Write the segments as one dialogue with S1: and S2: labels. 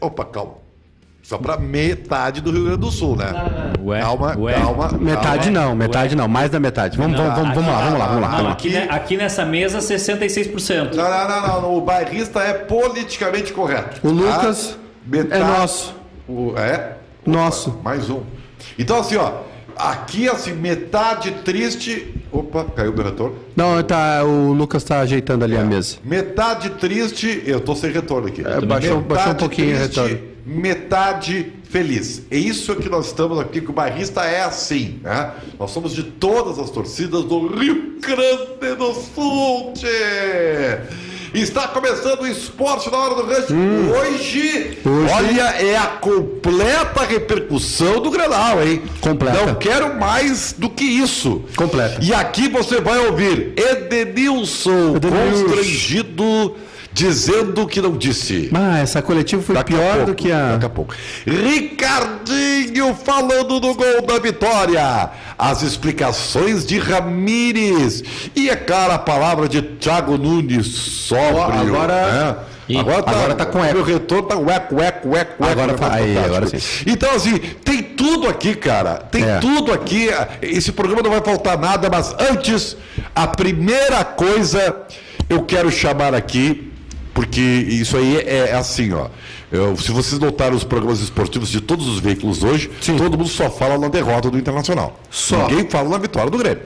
S1: Opa, calma. Só pra metade do Rio Grande do Sul, né?
S2: Ué,
S1: calma,
S2: ué.
S1: calma.
S3: Metade
S1: calma.
S3: não, metade não, mais da metade. Vamos, vamos, vamos, vamos lá, vamos lá, vamos lá.
S2: Não,
S3: Vamos lá.
S2: aqui, aqui nessa mesa, 66%.
S1: Não, não, não, não, não. O bairrista é politicamente correto.
S3: O Lucas
S1: Metade-
S3: é nosso.
S1: O- é?
S3: Nosso.
S1: Mais um. Então, assim, ó. Aqui, assim, metade triste. Opa, caiu meu retorno.
S3: Não, tá, o Lucas tá ajeitando ali a mesa.
S1: Metade triste. Eu tô sem retorno aqui.
S3: É, baixou- baixou um pouquinho o retorno.
S1: Metade feliz. É isso que nós estamos aqui, que o bairrista é assim, né? Nós somos de todas as torcidas do Rio Grande do Sul, tchê! Está começando o esporte na hora do rush. Hoje,
S3: Hum. Hoje-
S1: olha, é a completa repercussão do Grenal, hein?
S3: Completa.
S1: Não quero mais do que isso.
S3: Completa.
S1: E aqui você vai ouvir Edenilson
S3: Edenilson.
S1: constrangido dizendo que não disse.
S3: Ah, essa coletiva foi
S1: Daqui a
S3: pior
S1: pouco,
S3: do que a.
S1: Daqui a pouco. Ricardinho falando do gol da vitória. As explicações de Ramires. E, é claro, a palavra de Thiago Nunes sóbrio.
S3: Agora-
S1: né? Agora tá,
S3: agora tá com eco.
S1: Meu retorno tá ueco, eco, eco,
S3: Agora
S1: eco.
S3: tá- aí, agora sim.
S1: Então, assim, tem tudo aqui, cara. Tem
S3: É.
S1: tudo aqui. Esse programa não vai faltar nada, mas antes, a primeira coisa eu quero chamar aqui, porque isso aí é, é assim, ó. Eu- se vocês notaram os programas esportivos de todos os veículos hoje, todo mundo só fala na derrota do Internacional.
S3: Só.
S1: Ninguém fala na vitória do Grêmio.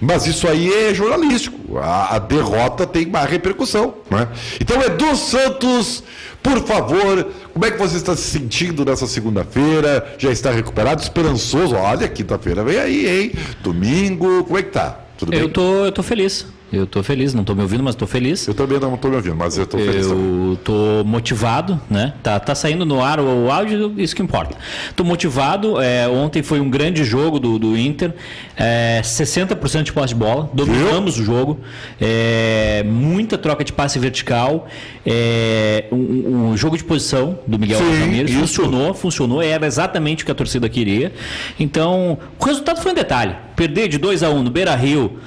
S1: Mas isso aí é jornalístico. A, a derrota tem mais repercussão. Né? Então, Edu Santos, por favor, como é que você está se sentindo nessa segunda-feira? Já está recuperado, esperançoso? Olha, quinta-feira vem aí, hein? Domingo, como é que tá? Tudo bem?
S2: Eu tô, eu tô feliz. Eu tô feliz, não tô me ouvindo, mas tô feliz.
S1: Eu também não estou me ouvindo, mas eu estou feliz.
S2: Eu tô motivado, né? Tá, tá saindo no ar o, o áudio, isso que importa. Tô motivado. é, ontem foi um grande jogo do, do Inter. É, 60% de posse de bola. Dominamos o jogo. É, muita troca de passe vertical. É, um, um jogo de posição do Miguel
S1: Sim,
S2: Ramírez.
S1: isso.
S2: Funcionou, funcionou. Era exatamente o que a torcida queria. Então, o resultado foi um detalhe. Perder de 2 a 1 um no Beira Rio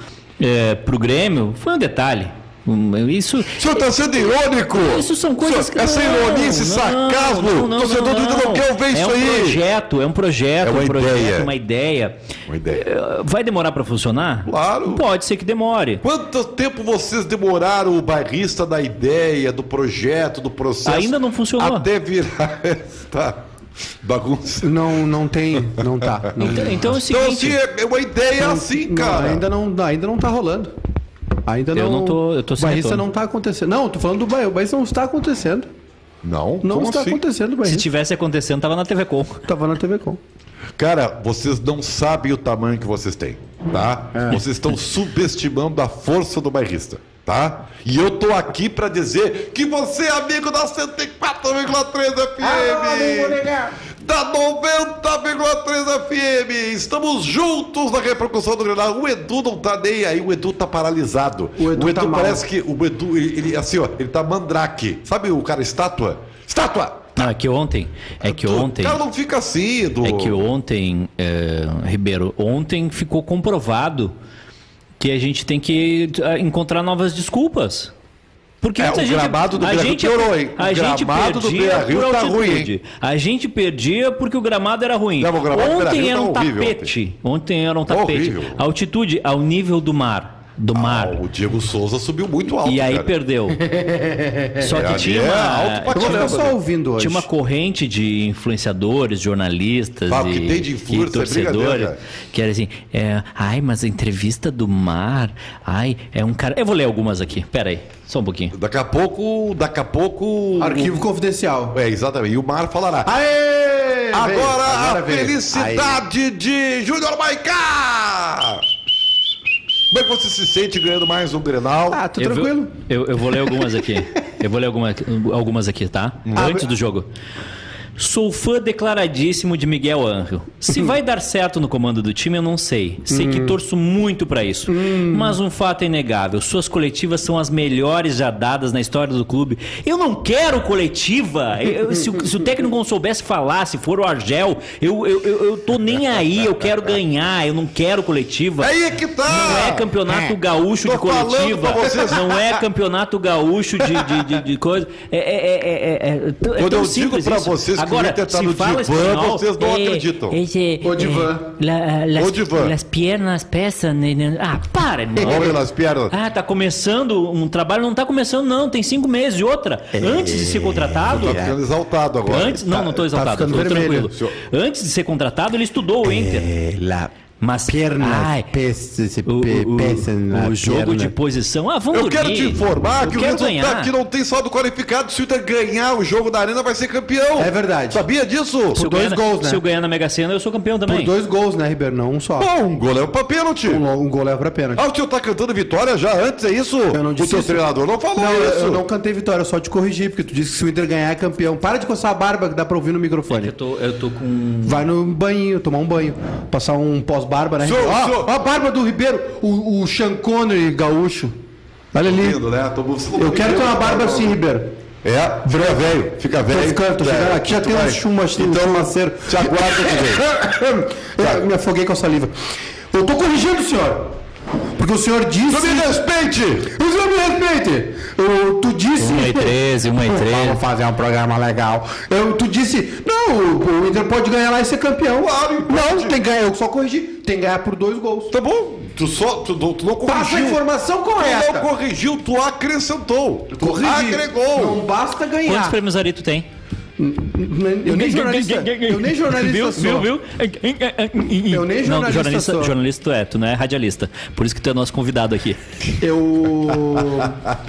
S2: é, pro Grêmio foi um detalhe. Isso,
S1: O senhor está sendo irônico!
S2: isso são coisas
S1: Senhor,
S2: que.
S1: Essa
S2: não,
S1: ironia, esse
S2: não,
S1: sarcasmo,
S2: não, não,
S1: o torcedor do Inter não quer ver
S2: é
S1: isso
S2: um
S1: aí!
S2: Projeto, é um projeto,
S1: É uma
S2: um projeto,
S1: ideia.
S2: uma ideia.
S1: Uma ideia.
S2: Eh, Vai demorar para funcionar?
S1: Claro.
S2: Pode ser que demore.
S1: Quanto tempo vocês demoraram o bairrista da ideia, do projeto, do processo?
S2: Ainda não funcionou.
S1: Até virar esta bagunça.
S3: Não, não tem. Não tá. Não,
S2: Então, então é o
S1: Então,
S2: seguinte.
S1: assim, é uma ideia assim,
S3: não,
S1: cara.
S3: ainda, não, ainda não tá rolando. Ainda
S2: Eu
S3: não.
S2: não tô- eu tô
S3: O
S2: sem
S3: Barrista
S2: retorno.
S3: não tá acontecendo. Não, tô falando do Bahia. O Barrista não está acontecendo.
S1: Não,
S3: Não
S1: como
S3: está
S1: assim?
S3: acontecendo o
S2: se tivesse acontecendo, tava na TV Com.
S3: Tava na TV Com.
S1: Cara, vocês não sabem o tamanho que vocês têm, tá?
S3: É.
S1: Vocês estão subestimando a força do bairrista, tá? E eu tô aqui pra dizer que você é amigo da 104,3 FM! da 90,3 FM! Estamos juntos na repercussão do Grenal. O Edu não tá nem aí, o Edu tá paralisado.
S3: O Edu tá mal.
S1: parece que o Edu, ele, ele, assim, ó, ele tá mandrake. Sabe o cara estátua? Estátua!
S2: Não, é que ontem. É que ontem.
S1: O cara não fica assim, Edu.
S2: É que ontem, é, Ribeiro, ontem ficou comprovado que a gente tem que eh, encontrar novas desculpas. Porque
S1: É, o
S2: gente,
S1: gramado do
S2: a
S1: Beira-Rio
S2: gente,
S1: piorou, hein? O
S2: A gente
S1: gramado do Beira-Rio
S2: por
S1: tá ruim, hein?
S2: A gente perdia porque o gramado era ruim.
S1: Não, gramado do
S2: ontem era
S1: tá
S2: um
S1: horrível
S2: tapete. Ontem era um tapete.
S1: Horrível.
S2: A altitude ao nível do mar. Do mar.
S1: Ah, o Diego Souza subiu muito alto.
S2: e aí
S1: cara.
S2: perdeu. Só que tinha
S1: é
S2: uma,
S1: alto
S3: só
S1: né?
S3: ouvindo hoje.
S2: tinha uma corrente de influenciadores, jornalistas
S1: Ah, o
S2: e,
S1: que tem de
S2: e
S1: é
S2: torcedores
S1: brincadeira.
S2: que era assim, é, ai, mas a entrevista do Mar, ai, é um cara... Eu vou ler algumas aqui, pera aí, só um pouquinho.
S1: Daqui a pouco, daqui a pouco...
S3: Arquivo confidencial.
S1: É, exatamente. E o Mar falará.
S3: Aê!
S1: Agora,
S3: Veio, agora
S1: a
S3: veio.
S1: felicidade de Júnior Maicá! Como é que você se sente ganhando mais um Grenal?
S3: Ah, tô
S2: Eu vou-
S3: tranquilo.
S2: Eu, eu vou ler algumas aqui. Eu vou ler alguma, algumas aqui, tá? Antes do jogo. Sou fã declaradíssimo de Miguel Angel. Se vai dar certo no comando do time, eu não sei. Sei que torço muito pra isso. Mas um fato é inegável: suas coletivas são as melhores já dadas na história do clube. Eu não quero coletiva. Eu- se, o- se o técnico não soubesse falar, se for o Argel, eu, eu, eu, eu tô nem aí. Eu quero ganhar. Eu não quero coletiva.
S1: Aí é que tá!
S2: Não é campeonato gaúcho
S1: Tô
S2: de coletiva.
S1: falando pra vocês.
S2: Não é campeonato gaúcho de, de, de, de coisa. É, é, é, é, é, é tão- é
S1: Quando eu digo
S2: isso.
S1: vocês
S2: Agora,
S1: tá
S2: se
S1: no
S2: fala
S1: divã,
S2: espanhol,
S1: vocês não
S2: é,
S1: acreditam.
S2: esse,
S3: O divã.
S2: é, la- las,
S1: O divã.
S2: Las piernas pesam. né, né. Ah, para, irmão.
S1: Olha nas pernas.
S2: Ah, tá começando um trabalho, não tá começando, não. Tem cinco meses. E outra, antes de ser contratado.
S1: Tá ficando exaltado agora.
S2: Antes, não, não tô exaltado,
S3: ficando
S2: tô
S3: vermelho.
S2: tranquilo. Antes de ser contratado, ele estudou o Inter.
S3: É, la
S2: Mas,
S3: pernas
S2: ai,
S3: se
S2: o, o-
S3: pesam na
S2: o jogo
S3: perna.
S2: de posição. Ah, vamos
S1: Eu quero
S2: dormir.
S1: te informar
S2: Eu
S1: que o
S2: quero
S1: resultado
S2: ganhar.
S1: que não tem saldo qualificado, se o Inter ganhar o jogo da Arena, vai ser campeão.
S3: É verdade.
S1: Sabia disso?
S2: Se eu
S3: dois gols, né?
S2: Se eu ganhar na Mega Sena, eu sou campeão
S3: Por
S2: também.
S3: dois gols, né, Ribeiro? Não um só.
S1: Bom, um gol é pra pênalti.
S3: Um, um gol leva pra pênalti.
S1: Ah, o tio tá cantando vitória já antes, é isso?
S3: Eu não
S1: o
S3: disse
S1: teu
S3: isso.
S1: treinador não falou
S3: Não, eu-
S1: isso.
S3: eu não cantei vitória, eu só te corrigi, porque tu disse que se o Inter ganhar é campeão. Para de coçar a barba que dá pra ouvir no microfone.
S2: Eu tô, eu tô com.
S3: Vai no banho, tomar um banho. Passar um pós-barba, né?
S1: Senhor,
S3: Ó,
S1: senhor.
S3: ó a barba do Ribeiro, o, o Sean Connery gaúcho. Olha ali.
S1: Lindo, né? Tô-
S3: Eu quero ter uma
S1: não.
S3: assim, Ribeiro.
S1: É, fica velho, fica velho.
S3: Tô ficando, tô
S1: É.
S3: Aqui já tem uns chumas, um
S1: Então,
S3: chumaceiro.
S1: te aguarda que
S3: É, me afoguei com a saliva. Eu tô corrigindo senhor. Porque o senhor disse.
S1: Tu me respeite!
S3: O senhor me respeite! Eu- tu disse.
S2: 1 e 13, 1 e 13.
S3: Vamos fazer um programa legal. Eu, tu disse. Não, o, Inter pode ganhar lá e ser campeão.
S1: Claro,
S3: Não, tem que ganhar. Eu só corrigi. Tem que ganhar por dois gols.
S1: Tá bom, tu só, tu, não- tu não
S3: Passa a
S1: corrigiu.
S3: informação
S1: Tu não
S3: correta.
S1: corrigiu, tu acrescentou. Tu
S3: Corrigi.
S1: agregou.
S3: Não basta
S2: Quantos
S3: ganhar.
S2: prêmios Ari tu tem?
S3: Eu nem jornalista. Eu nem jornalista
S2: Viu,
S3: sou.
S2: viu, viu?
S3: Eu nem
S2: Não,
S3: jornalista
S2: jornalista,
S3: sou.
S2: jornalista tu é, tu não é radialista. Por isso que tu é nosso convidado aqui.
S3: Eu.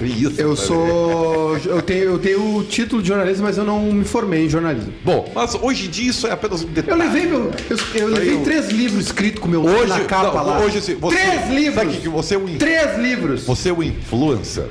S1: Isso,
S3: Eu
S1: tá
S3: sou. Eu tenho, eu tenho o título de jornalista, mas eu não me formei em jornalismo.
S1: Bom, mas hoje em dia isso é apenas um
S3: Eu
S1: detalhe.
S3: levei meu. Eu, eu levei
S1: eu-
S3: três livros escritos com meu nome
S1: Hoje,
S3: na capa
S1: não,
S3: lá.
S1: hoje assim, você,
S3: três livros!
S1: Sabe que você é um,
S3: Três livros!
S1: você é um influencer.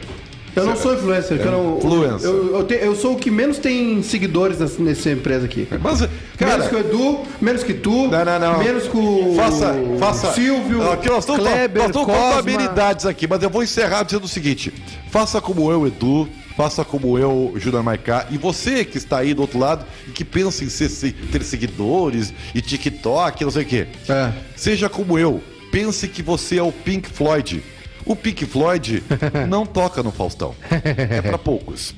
S3: Eu não sou influencer, que eu não.
S1: influencer.
S3: Eu, eu, te- eu sou o que menos tem seguidores nessa, nessa empresa aqui.
S1: Mas, cara,
S3: menos que o Edu, menos que tu,
S1: Não, não, não.
S3: menos que o
S1: faça, faça.
S3: Silvio,
S1: Aqui nós estamos,
S3: Kleber,
S1: nós estamos com habilidades aqui, mas eu vou encerrar dizendo o seguinte: faça como eu, Edu. Faça como eu, Júnior Maicá. E você que está aí do outro lado e que pensa em ser- se- ter seguidores e TikTok, não sei o quê.
S3: É.
S1: Seja como eu. Pense que você é o Pink Floyd. O Pink Floyd não toca no Faustão. É pra poucos.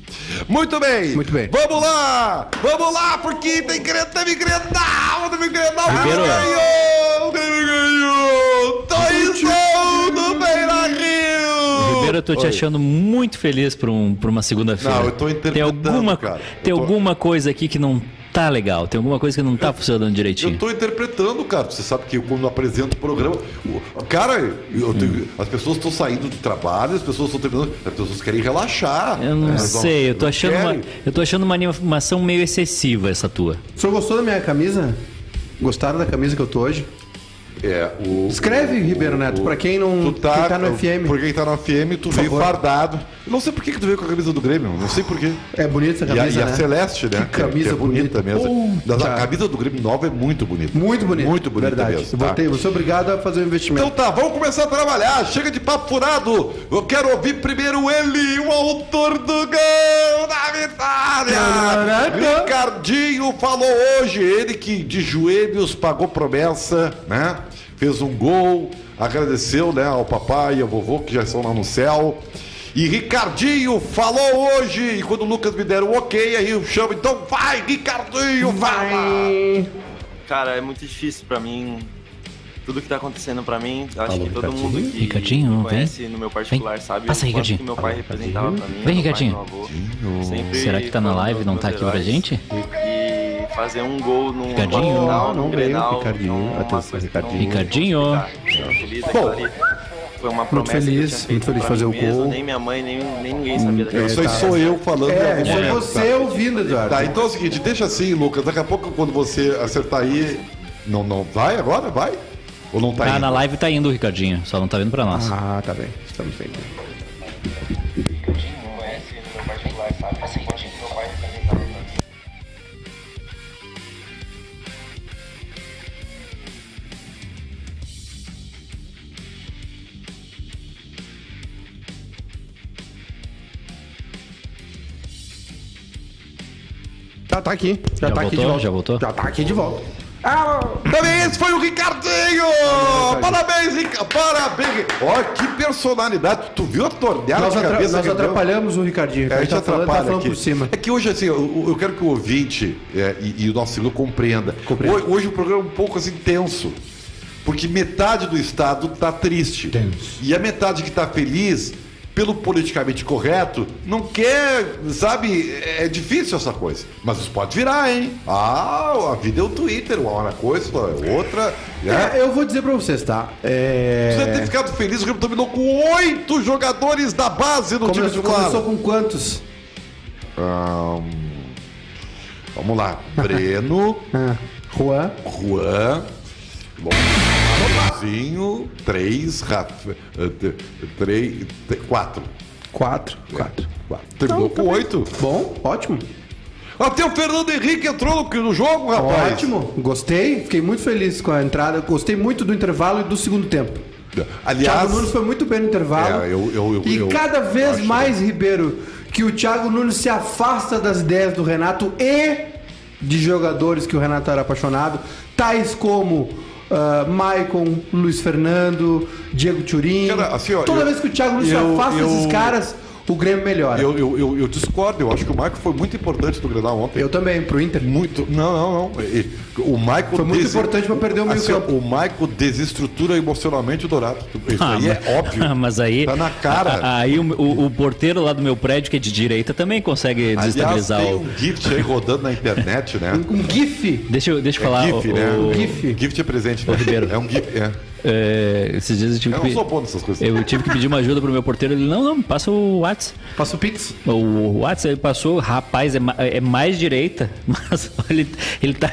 S1: Muito bem.
S3: Muito bem.
S1: Vamos lá. Vamos lá, porque tem Grenal, teve Grenal, teve Grenal.
S2: Ribeiro.
S1: Ganhou, teve ganhou. Toizão do Beira Rio.
S2: Ribeiro, eu tô te
S1: Oi.
S2: achando muito feliz por, um, por uma segunda-feira.
S1: Não, eu tô
S2: Tem
S1: interpretando,
S2: alguma,
S1: cara.
S2: tem
S1: Eu tô-
S2: alguma coisa aqui que não tá legal. Tem alguma coisa que não tá funcionando
S1: Eu
S2: direitinho.
S1: tô interpretando, cara. Você sabe que eu, quando eu apresento o programa. o- Cara, eu tenho- as pessoas estão saindo do trabalho, as pessoas estão terminando. As pessoas querem relaxar.
S2: Eu não sei, eu tô achando uma, eu tô achando uma animação meio excessiva essa tua.
S3: O senhor gostou da minha camisa? Gostaram da camisa que eu tô hoje?
S1: É, o.
S3: Escreve, Ribeiro Neto, pra quem não
S1: Tu tá,
S3: quem tá no FM.
S1: Por quem tá no FM, tu veio
S3: favor.
S1: fardado. Eu não sei por que, que tu veio com a camisa do Grêmio, não sei por quê.
S3: É bonita essa
S1: E a,
S3: camisa,
S1: e a
S3: né?
S1: Celeste, né?
S3: Que camisa
S1: é bonita,
S3: bonita.
S1: mesmo.
S3: Puta.
S1: A camisa do Grêmio nova é muito bonita.
S3: Muito bonita.
S1: Muito bonita
S3: Verdade.
S1: mesmo.
S3: Eu
S1: tá?
S3: Vou ser obrigado a fazer um investimento.
S1: Então tá, vamos começar a trabalhar. Chega de papo furado. Eu quero ouvir primeiro ele, o autor do gol da vitória.
S3: Caraca.
S1: Ricardinho falou hoje, ele que de joelhos pagou promessa, né? Fez um gol, agradeceu, né, ao papai e ao vovô que já estão lá no céu. E Ricardinho falou hoje, e quando o Lucas me der o ok, aí eu chamo, então vai, Ricardinho, vai!
S3: Vai.
S4: Cara, é muito difícil pra mim. Tudo que tá acontecendo pra mim, acho
S3: Alô,
S4: que todo
S3: Ricardinho?
S4: mundo que
S2: Ricardinho,
S4: me
S2: vem.
S4: conhece no meu particular sabe
S2: Passa
S4: o
S2: Ricardinho.
S4: que meu pai representava pra mim.
S2: Vem,
S4: pai,
S2: Ricardinho.
S4: meu avô. Sempre
S2: Será que tá na live e não tá aqui pra
S4: heróis.
S2: gente?
S4: E fazer um gol num
S2: Ricardinho.
S4: final,
S3: Não, não
S4: num
S3: veio,
S4: Grenal,
S3: Ricardinho.
S4: numa
S3: Atenção, Ricardinho.
S2: Ricardinho.
S4: Feliz, aquilo ali Foi uma promessa
S3: feliz,
S4: que eu tinha
S3: muito feliz de
S4: pra
S3: fazer o
S4: mesmo,
S3: gol.
S4: Nem minha mãe, nem, nem ninguém sabia daquilo.
S1: Isso aí sou eu falando.
S3: É, foi
S1: momento,
S3: você
S1: tá?
S3: ouvindo, Eduardo.
S1: Tá, então é o seguinte, deixa assim, Lucas. Daqui a pouco, quando você acertar aí. Não, não. Vai agora? Vai? Ou não tá
S2: Ah,
S1: indo?
S2: na live tá indo o Ricardinho, só não tá vindo pra nós.
S3: Ah, tá bem. Estamos bem. Tá, tá aqui. Já,
S2: Já
S3: tá aqui de
S2: voltou?
S3: volta.
S2: Já voltou?
S3: Já tá aqui de volta. Ah,
S1: Também esse foi o Ricardinho! Parabéns, Ricardo! Parabéns! Ó, que personalidade! Tu viu a torneada
S3: nós
S1: de cabeça
S3: nós
S1: que deu?
S3: atrapalhamos o Ricardinho.
S1: É, a gente
S3: tá falando,
S1: atrapalha
S3: tá falando
S1: aqui.
S3: por cima.
S1: É que hoje, assim, eu, eu quero que o ouvinte é, e, e o nosso compreenda.
S3: Compreenda.
S1: Hoje, hoje o programa é um pouco assim tenso. Porque metade do Estado tá triste.
S3: Tenso.
S1: E a metade que tá feliz, pelo politicamente correto, não quer, sabe? É difícil essa coisa. Mas isso pode virar, hein? Ah, a vida é o Twitter, uma hora coisa, outra. Né?
S3: É, eu vou dizer pra vocês, tá? É...
S1: Você ter ficado feliz, o Grêmio dominou com oito jogadores da base no time titular.
S3: começou com quantos?
S1: Ahn, vamos lá. Breno,
S3: Ah, Juan.
S1: Juan, bom, Rafazinho, três, Rafa, eh, três, quatro.
S3: Quatro. Quatro.
S1: Quatro. Terminou
S3: Então,
S1: com
S3: tá
S1: oito.
S3: Bom, ótimo.
S1: Até o Fernando Henrique entrou no, jogo, rapaz.
S3: Ótimo. Gostei. Fiquei muito feliz com a entrada. Gostei muito do intervalo e do segundo tempo.
S1: Aliás,
S3: Thiago Nunes foi muito bem no intervalo.
S1: É, eu- eu- eu-
S3: e cada vez mais, Ribeiro, que o Thiago Nunes se afasta das ideias do Renato e de jogadores que o Renato era apaixonado, tais como ah, Maicon, Luiz Fernando, Diego Turim.
S1: Cara, assim, ó,
S3: Toda
S1: eu-
S3: vez que o Thiago Nunes
S1: eu-
S3: se afasta
S1: eu-
S3: desses caras, o Grêmio melhora. Eu,
S1: eu, eu, eu, eu discordo. Eu acho que o Michael foi muito importante no Grenal ontem.
S3: também, pro Inter.
S1: Muito. Não, não, não. E- O Michael
S3: Foi muito importante pra perder o meio
S1: assim,
S3: campo.
S1: O Michael desestrutura emocionalmente o Dourado. Isso
S2: Ah,
S1: aí
S2: mas-
S1: é óbvio.
S2: mas aí.
S1: Tá na cara.
S2: Aí o, o- o porteiro lá do meu prédio, que é de direita, também consegue
S1: Aliás,
S2: desestabilizar
S1: tem
S2: o.
S1: um gift aí rodando na internet, né?
S3: Um GIF.
S2: Deixa eu, deixa eu falar.
S1: é GIF,
S2: o,
S1: né?
S2: o-
S3: GIF.
S1: Gift é presente, né?
S2: Ribeiro.
S1: É um gift. É.
S2: é, esses dias eu tive
S1: Eu
S2: que.
S1: não sou bom nessas coisas.
S2: Eu tive que pedir uma ajuda pro meu porteiro. Ele, não, não, passa o WhatsApp.
S3: Passa o Pix.
S2: O WhatsApp ele passou, rapaz, é, é mais direita, mas ele, ele tá.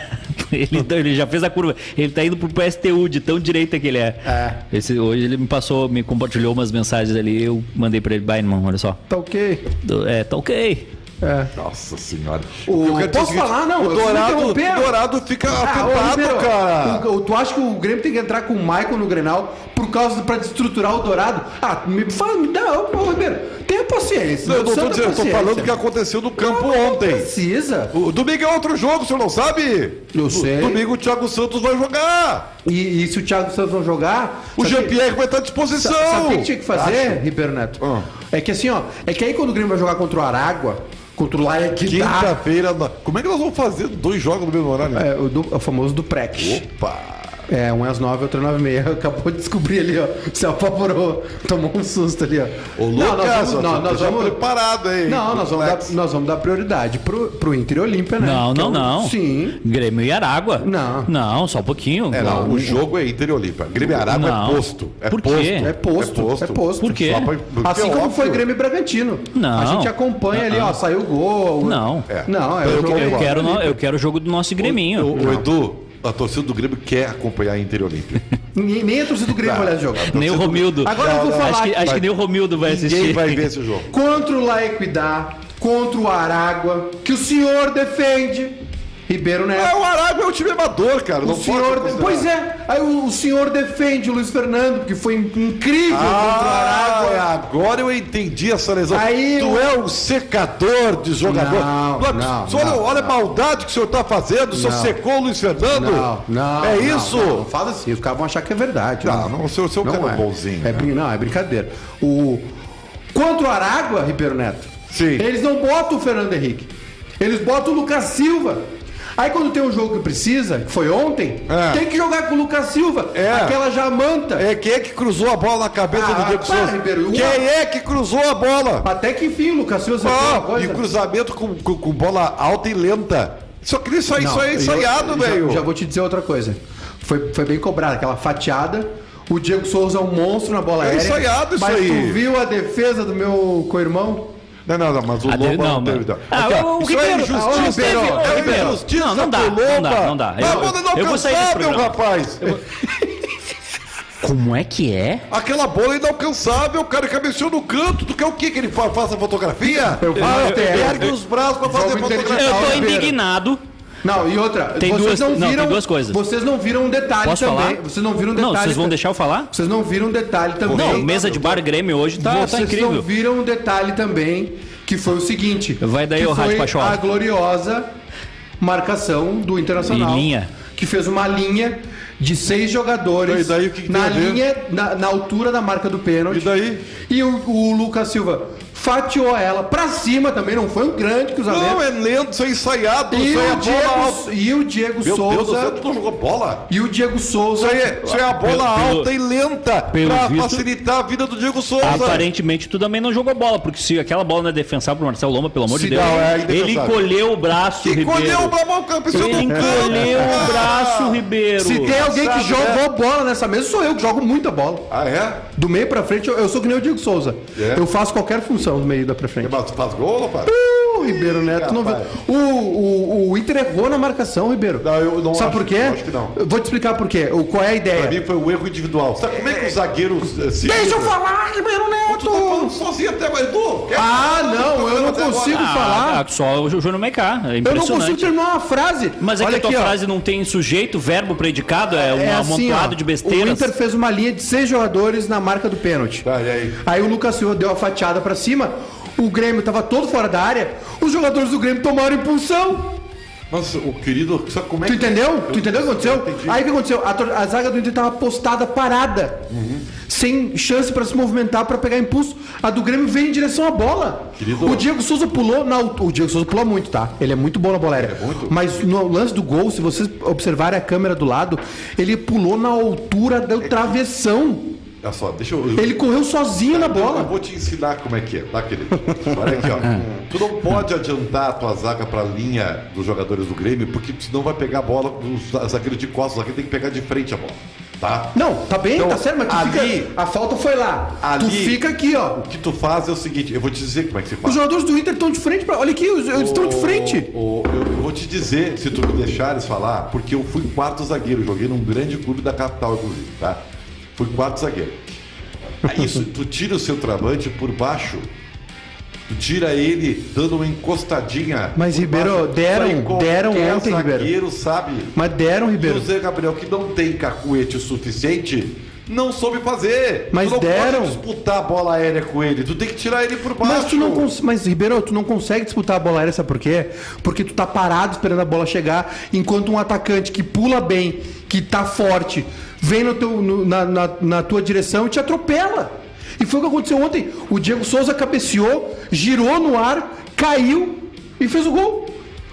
S2: Ele, tá- ele já fez a curva. Ele tá indo pro PSTU de tão direita que ele é.
S3: É.
S2: Esse, hoje ele me passou, me compartilhou umas mensagens ali. Eu mandei pra ele, vai, irmão, olha só.
S3: Tá ok.
S2: É, tá ok.
S3: É.
S1: Nossa senhora.
S3: O-
S1: Eu
S3: posso falar? Não,
S1: O Dourado, o. Dourado fica
S3: Ah, ô,
S1: afetado,
S3: Ribeiro,
S1: cara.
S3: o- tu acha que o Grêmio tem que entrar com o Michael no Grenal por causa pra destruturar o Dourado? Ah, me fala, me dá, ô, ô, Ribeiro, tenha paciência.
S1: Não, eu não tô dizendo, eu tô falando o que aconteceu no campo
S3: Não
S1: ontem.
S3: Precisa.
S1: O domingo é outro jogo, o senhor não sabe?
S3: Eu
S1: Do-
S3: sei.
S1: Domingo o Thiago Santos vai jogar.
S3: E, e se o Thiago Santos não jogar.
S1: O Jean-Pierre vai estar à disposição.
S3: sa- Sabe o que tinha que fazer,
S1: Acho.
S3: Ribeiro Neto?
S1: Ah.
S3: É que assim, ó. É que aí quando o Grêmio vai jogar contra o Aragua, contra o Laequidá.
S1: Quinta-feira. Como é que nós vamos fazer dois jogos no mesmo horário?
S3: É, o, do- o famoso do PREC.
S1: Opa!
S3: É, um é às nove, outro é nove e meia. Acabou de descobrir ali, ó. Se apavorou. Tomou um susto ali, ó.
S1: Ô,
S3: Não,
S1: Lucas,
S3: nós vamos,
S1: ó,
S3: não,
S1: tá
S3: nós
S1: já
S3: vamos,
S1: preparado aí.
S3: não, nós vamos, dar, nós vamos dar prioridade pro, pro Inter e Olímpia, né?
S2: Não,
S3: Que é
S2: não, não.
S3: Sim.
S2: Grêmio e Aragua.
S3: Não.
S2: Não, só um pouquinho.
S1: É, não, o jogo é Inter e Olímpia. Grêmio e Aragua
S2: Não.
S1: é posto. É
S2: Por quê?
S1: posto.
S3: É posto, é posto.
S2: Por quê?
S1: Pra-
S3: Assim
S1: é
S3: como
S1: óbvio.
S3: foi Grêmio e Bragantino.
S2: Não.
S3: A gente acompanha ali, ó, saiu o gol.
S2: Não.
S1: É.
S3: Não, é
S1: Eu
S3: o jogo
S1: quero-
S2: Eu
S3: do
S2: quero, eu quero o jogo do nosso Greminho.
S1: O, o Edu, a torcida do Grêmio quer acompanhar Inter e Olímpia.
S3: Nem, nem a torcida do Grêmio vai olhar esse jogo.
S2: Nem o Romildo.
S3: Agora eu vou
S1: Não,
S3: falar
S2: Acho que, acho que nem o Romildo vai assistir.
S1: Ninguém vai ver esse jogo.
S3: Contra o Laequidá, contra o Aragua, que o senhor defende. Ribeiro Neto.
S1: É, o Aragua é um time amador, cara. não
S3: O senhor,
S1: pode
S3: pois é, aí o, o senhor defende o Luiz Fernando, que foi incrível contra o
S1: Ah,
S3: Aragua.
S1: agora eu entendi essa lesão.
S3: Aí
S1: tu
S3: o-
S1: é um secador de jogador.
S3: Não,
S1: Olha,
S3: não,
S1: olha,
S3: não,
S1: olha a maldade que o senhor está fazendo. O senhor secou o Luiz Fernando.
S3: Não, não.
S1: É isso.
S3: Não, não fala assim, os caras vão achar que é verdade.
S1: Não, não, o senhor- o senhor
S3: não
S1: é bonzinho,
S3: É,
S1: né?
S3: não, é brincadeira. O... Contra o Aragua, Ribeiro Neto,
S1: Sim.
S3: eles não botam o Fernando Henrique. Eles botam o Lucas Silva. Aí quando tem um jogo que precisa, que foi ontem,
S1: É.
S3: tem que jogar com o Lucas Silva.
S1: É.
S3: Aquela jamanta.
S1: É quem é que cruzou a bola na cabeça
S3: Ah,
S1: do Diego
S3: para,
S1: Souza?
S3: Ribeiro.
S1: Quem é que cruzou a bola?
S3: Até que enfim, o Lucas Silva
S1: Ah, e cruzamento com, com, com bola alta e lenta. Só que isso aí,
S3: Não,
S1: isso aí é ensaiado, velho.
S3: Já, já vou te dizer outra coisa. Foi, foi bem cobrado, aquela fatiada. O Diego Souza é um monstro na bola
S1: É
S3: aérea.
S1: ensaiado isso
S3: mas
S1: aí.
S3: tu viu a defesa do meu co-irmão?
S1: Não, não, não, mas o
S2: Ah,
S1: Lobo
S2: não,
S1: não, teve.
S2: mas-
S1: não.
S2: Ah,
S1: Aqui, ó,
S2: o
S1: é injustiça.
S2: o Ribeiro,
S1: é
S2: o Ribeiro.
S1: injustiça
S2: Não, não dá, não dá,
S1: Loba.
S2: não dá.
S1: Ah,
S2: Eu-
S1: mano,
S2: eu vou sair desse
S1: inalcançável,
S2: programa.
S1: rapaz.
S2: Como é que é?
S1: Aquela bola é inalcançável, o cara cabeceou no canto. Tu quer o quê? Que ele fa- faça fotografia?
S3: Eu
S1: ah,
S3: TR.
S1: ergue os braços pra fazer fotografia.
S2: Eu tô
S3: Ribeiro.
S2: indignado.
S3: Não, e outra,
S2: Tem
S3: vocês
S2: duas-
S3: não
S2: não,
S3: viram.
S2: tem duas coisas.
S3: Vocês não viram um detalhe
S2: Posso
S3: também.
S2: falar?
S3: Vocês não viram um detalhe.
S2: Não, vocês vão deixar eu falar?
S3: Vocês não viram um detalhe também.
S2: Não, mesa de bar Grêmio hoje tá, tá
S3: Vocês
S2: incrível.
S3: não viram um detalhe também, que foi o seguinte.
S2: Vai daí
S3: que
S2: o Rádio
S3: foi
S2: Pachola.
S3: a gloriosa marcação do Internacional.
S2: E linha.
S3: Que fez uma linha de seis jogadores
S1: E daí o que que
S3: na linha, na, na altura da marca do pênalti.
S1: E daí?
S3: E o, o Lucas Silva fatiou ela pra cima também, não foi um grande cruzamento.
S1: Não, é lento, isso é ensaiado,
S3: e,
S1: é
S3: o
S1: bola alta.
S3: Diego, e o Diego
S1: Meu Deus do
S3: Souza.
S1: céu, tu não jogou bola?
S3: E o Diego Souza.
S1: Isso aí é, isso é a bola
S2: Pelo- pelo-
S1: alta e lenta
S2: pelo
S1: pra
S2: visto-
S1: facilitar a vida do Diego Souza.
S2: Aparentemente tu também não jogou bola, porque se aquela bola não é defensável pro Marcelo Loma, pelo amor
S1: Se
S2: de Deus.
S1: não, é
S2: ele encolheu o braço,
S1: Que
S2: Ribeiro.
S1: colheu o Campos
S2: Ele encolheu o braço, Ribeiro.
S3: Se tem alguém que
S1: Sabe,
S3: jogou
S1: né?
S3: bola nessa mesa, sou eu que jogo muita bola.
S1: Ah, é?
S3: Do meio pra frente, eu, eu sou que nem o Diego Souza.
S1: É?
S3: Eu faço qualquer função do meio da pra frente.
S1: Faz gol, rapaz?
S3: O Ribeiro Neto não viu. O, o, o Inter errou na marcação, Ribeiro.
S1: Não, eu não
S3: Sabe
S1: acho-
S3: por quê?
S1: eu acho que não.
S3: Eu vou te explicar por quê. O, qual é a
S1: Pra
S3: ideia?
S1: mim foi um erro individual. Sabe como é que os zagueiros eh, se.
S3: Deixa eu falar, Ribeiro
S1: Tu tá falando
S3: Neto!
S1: sozinho até, mas tu? quer
S3: Ah,
S1: falar?
S3: não, eu não
S1: agora.
S3: consigo
S2: Ah,
S3: falar.
S2: ah, só o Júnior Meicá. É
S3: Eu não consigo terminar uma frase.
S2: Mas é
S3: Olha
S2: que a tua
S3: aqui, ó.
S2: frase não tem sujeito, verbo, predicado, é um
S3: É assim,
S2: amontoado
S3: ó,
S2: de besteiras.
S3: O Inter fez uma linha de seis jogadores na marca do pênalti.
S1: E aí?
S3: Aí o Lucas Silva deu a fatiada pra cima, o Grêmio tava todo fora da área, os jogadores do Grêmio tomaram impulsão.
S1: Mas o querido, sabe como é
S3: Tu
S1: que.
S3: entendeu? Tu entendeu o que aconteceu? Aí o que aconteceu? A, a zaga do Inter tava postada parada, sem chance pra se movimentar pra pegar impulso. A do Grêmio veio em direção à bola.
S1: Querido.
S3: O Diego Souza pulou na O Diego Souza pulou muito, tá? Ele é muito bom na bola aérea.
S1: É muito?
S3: Mas no lance do gol, se vocês observarem a câmera do lado, ele pulou na altura do travessão.
S1: Olha só, deixa eu.
S3: Ele correu sozinho na
S1: Eu
S3: bola.
S1: vou te ensinar como é que é, tá, querido? Olha aqui, ó. Tu não pode adiantar a tua zaga pra linha dos jogadores do Grêmio, porque senão vai pegar a bola dos zagueiros de costas. O zagueiro tem que pegar de frente a bola, tá?
S3: Não, tá bem,
S1: Então,
S3: tá certo, mas tu
S1: ali-
S3: fica. A falta foi lá. Tu
S1: Ali-
S3: fica aqui, ó.
S1: O que tu faz é o seguinte, eu vou te dizer como é que se
S3: Os
S1: faz.
S3: jogadores do Inter estão de frente pra. Olha aqui, os- eles estão de frente.
S1: O- eu, eu vou te dizer, se tu me deixares falar, porque eu fui quarto zagueiro, joguei num grande clube da capital, inclusive, tá? Fui quarto zagueiro. Aí isso, tu tira o seu travante por baixo, tu tira ele dando uma encostadinha.
S3: Mas,
S1: por
S3: Ribeiro, deram- deram ontem, Ribeiro.
S1: zagueiro sabe.
S3: Mas deram,
S1: E
S3: Ribeiro.
S1: o Zé Gabriel, que não tem cacuete o suficiente, não soube fazer.
S3: Mas
S1: tu não
S3: deram.
S1: pode disputar a bola aérea com ele, tu tem que tirar ele por baixo.
S3: Mas tu não. Mas, Ribeiro, tu não consegue disputar a bola aérea, sabe por quê? Porque tu tá parado esperando a bola chegar, enquanto um atacante que pula bem, que tá forte, vem no teu, no- na, na, na tua direção e te atropela. E foi o que aconteceu ontem. O Diego Souza cabeceou, girou no ar, caiu e fez o gol.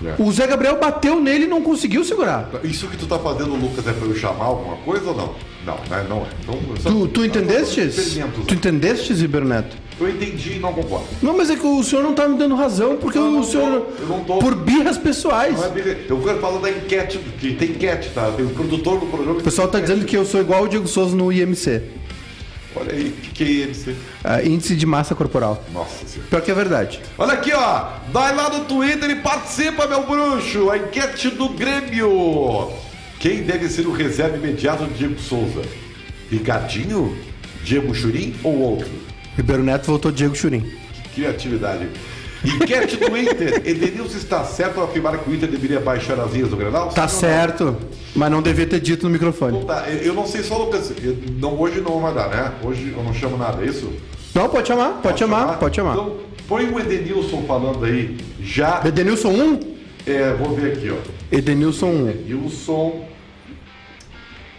S1: É.
S3: O Zé Gabriel bateu nele e não conseguiu segurar.
S1: Isso que tu tá fazendo, Lucas, é pra eu chamar alguma coisa ou não? Não, né? não é. Então, só-
S3: Tu, entendestes?
S1: experimentos.
S3: Tu entendestes, Ribeiro Neto?
S1: Eu entendi e não concordo.
S3: Não, mas é que o senhor não tá me dando razão, porque
S1: Não,
S3: o
S1: não
S3: senhor.
S1: tô, eu não tô.
S3: Por birras pessoais.
S1: Não é beleza. Eu quero falar da enquete, que tem enquete, tá? Tem o produtor do programa.
S3: O pessoal tá dizendo que eu sou igual o Diego Souza no IMC.
S1: Olha aí, o que, que é IMC?
S3: ah, índice de massa corporal.
S1: Nossa senhora.
S3: Pior que é verdade.
S1: Olha aqui, ó. Vai lá no Twitter e participa, meu bruxo. A enquete do Grêmio. Quem deve ser o reserva imediato de Diego Souza? Ricardinho? Diego Churim ou outro?
S3: Ribeiro Neto voltou Diego Churim.
S1: Que criatividade. Enquete do Inter. Edenilson está certo ao afirmar que o Inter deveria baixar as linhas do Grenal?
S3: Tá certo, mas não devia ter dito no microfone.
S1: Então tá, eu não sei só, Lucas. não, hoje não vai dar, né? Hoje eu não chamo nada, é isso?
S3: Não, pode chamar, pode, chamar, pode chamar.
S1: Então, põe o Edenilson falando aí. Já.
S3: Edenilson 1?
S1: É, vou ver aqui, ó.
S3: Edenilson 1.
S1: Edenilson.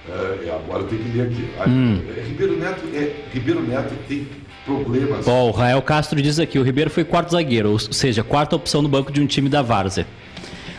S1: É, agora eu tenho que ler aqui. Ah,
S2: Hum.
S1: é, Ribeiro Neto, é, Ribeiro Neto tem problemas.
S2: Ó, o Rael Castro diz aqui, o Ribeiro foi quarto zagueiro, ou seja, quarta opção no banco de um time da Várzea.